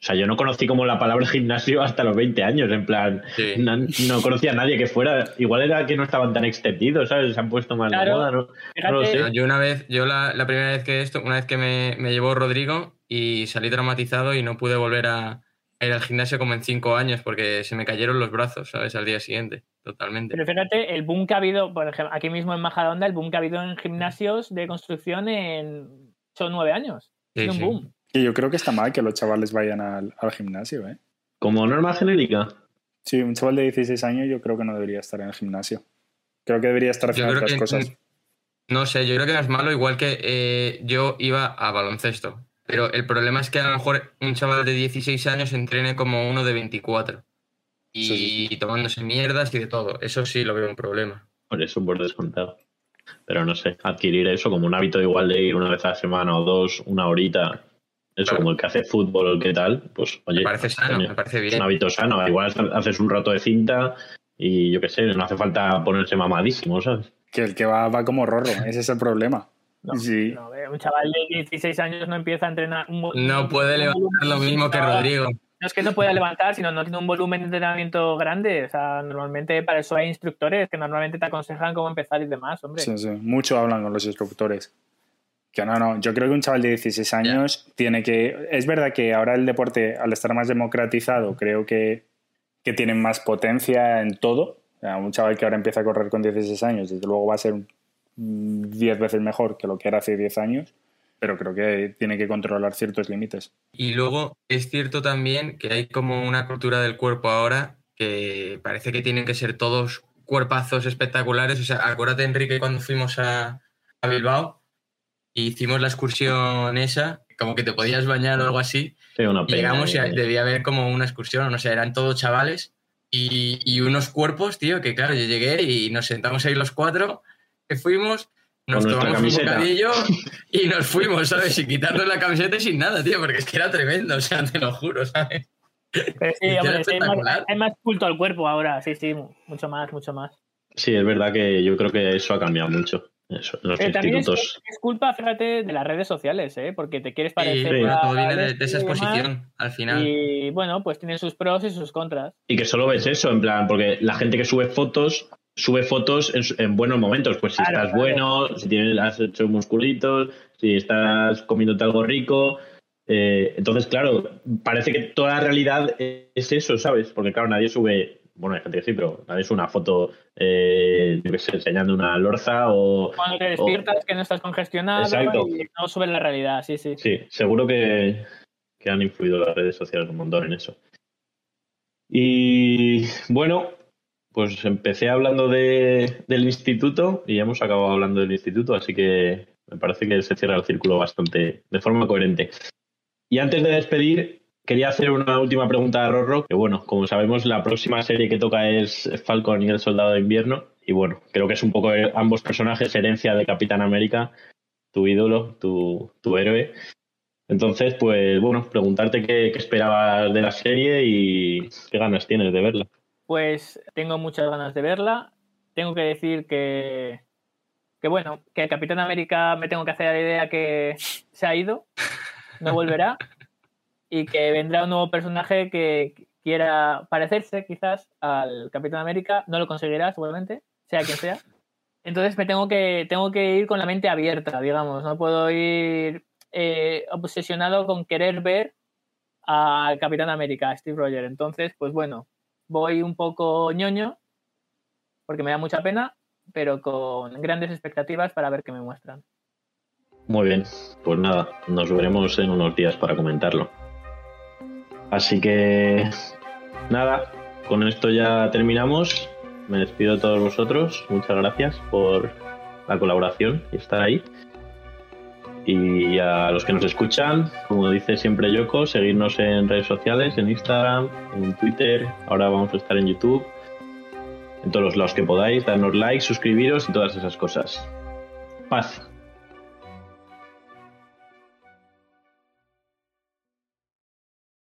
o sea, yo no conocí como la palabra gimnasio hasta los 20 años, en plan, no, conocía a nadie que fuera, igual era que no estaban tan extendidos, ¿sabes? Se han puesto más de moda, ¿no? lo sé. Yo una vez, yo la, primera vez que esto, una vez que me, llevó Rodrigo y salí traumatizado y no pude volver a, ir al gimnasio como en cinco años porque se me cayeron los brazos, ¿sabes? Al día siguiente, totalmente. Pero fíjate, el boom que ha habido, por ejemplo, aquí mismo en Majadahonda, el boom que ha habido en gimnasios de construcción en... son nueve años. es un boom. Y yo creo que está mal que los chavales vayan al, gimnasio, ¿eh? ¿Como norma genérica? Sí, un chaval de 16 años yo creo que no debería estar en el gimnasio. Creo que debería estar haciendo otras cosas. No sé, yo creo que no es malo, igual que eh, yo iba a baloncesto. Pero el problema es que a lo mejor un chaval de 16 años entrene como uno de 24. Y, tomándose mierdas y de todo. Eso sí lo veo un problema. Por eso, por descontado. Pero no sé, adquirir eso como un hábito igual de ir una vez a la semana o dos, una horita, eso, como el que hace fútbol o el que tal, pues oye. Me parece sano, me parece bien. Es un hábito sano. Igual haces un rato de cinta y yo qué sé, no hace falta ponerse mamadísimo, ¿sabes? Que el que va, va como rorro, ese es el problema. No, un chaval de 16 años no empieza a entrenar. no puede levantar lo mismo que Rodrigo. No es que no pueda levantar, sino no tiene un volumen de entrenamiento grande. O sea, normalmente para eso hay instructores que normalmente te aconsejan cómo empezar y demás, hombre. Sí, sí. Mucho hablan con los instructores. Que no, no, yo creo que un chaval de 16 años tiene que... Es verdad que ahora el deporte, al estar más democratizado, creo que, que tiene más potencia en todo. un chaval que ahora empieza a correr con 16 años, desde luego va a ser 10 veces mejor que lo que era hace 10 años, pero creo que tiene que controlar ciertos límites. Y luego es cierto también que hay como una cultura del cuerpo ahora que parece que tienen que ser todos cuerpazos espectaculares. O sea, acuérdate, Enrique, cuando fuimos a, a Bilbao, hicimos la excursión esa, como que te podías bañar o algo así. llegamos y debía haber como una excursión, no sé, eran todos chavales y, unos cuerpos, tío, que claro, yo llegué y nos sentamos ahí los cuatro, que fuimos, nos tomamos un bocadillo y nos fuimos, ¿sabes? Sin quitarnos la camiseta y sin nada, tío, porque es que era tremendo, o sea, te lo juro, ¿sabes? sí, hombre, hay, más, culto al cuerpo ahora, sí, sí, mucho más, mucho más. Sí, es verdad que yo creo que eso ha cambiado mucho. Eso, en los Pero también es, culpa, fíjate, de las redes sociales, ¿eh? Porque te quieres parecer bueno, a todo viene de, esa exposición al final. Y bueno, pues tiene sus pros y sus contras. Y que solo ves eso, en plan, porque la gente que sube fotos, sube fotos en, su- en buenos momentos. Pues si Claro, estás claro. bueno, si tienes, has hecho musculitos, si estás comiéndote algo rico. eh, entonces, claro, parece que toda la realidad es eso, ¿sabes? Porque, claro, nadie sube. Bueno, hay gente que sí, pero sube una foto, eh, enseñando una lorza o. Cuando te despiertas que no estás congestionado Exacto. y no subes la realidad, sí, sí. Sí, seguro que, que han influido las redes sociales un montón en eso. Y bueno, pues empecé hablando de, del instituto y ya hemos acabado hablando del instituto, así que me parece que se cierra el círculo bastante de forma coherente. Y antes de despedir, quería hacer una última pregunta a Rorro, que bueno, como sabemos, la próxima serie que toca es Falcon y el Soldado de Invierno, y bueno, creo que es un poco ambos personajes herencia de Capitán América, tu ídolo, tu, tu héroe. Entonces, pues bueno, preguntarte qué, qué esperabas de la serie y qué ganas tienes de verla. Pues tengo muchas ganas de verla. Tengo que decir que, que bueno, que el Capitán América me tengo que hacer la idea que se ha ido, no volverá, y que vendrá un nuevo personaje que quiera parecerse quizás al Capitán América. No lo conseguirá seguramente, sea quien sea. Entonces me tengo que, tengo que ir con la mente abierta, digamos. No puedo ir eh, obsesionado con querer ver al Capitán América, a Steve Rogers. Entonces, pues bueno, voy un poco ñoño, porque me da mucha pena, pero con grandes expectativas para ver qué me muestran. Muy bien, pues nada, nos veremos en unos días para comentarlo. Así que nada, con esto ya terminamos. Me despido de todos vosotros. Muchas gracias por la colaboración y estar ahí. Y a los que nos escuchan, como dice siempre Yoko, seguirnos en redes sociales, en Instagram, en Twitter, ahora vamos a estar en YouTube, en todos los lados que podáis, darnos like, suscribiros y todas esas cosas. Paz.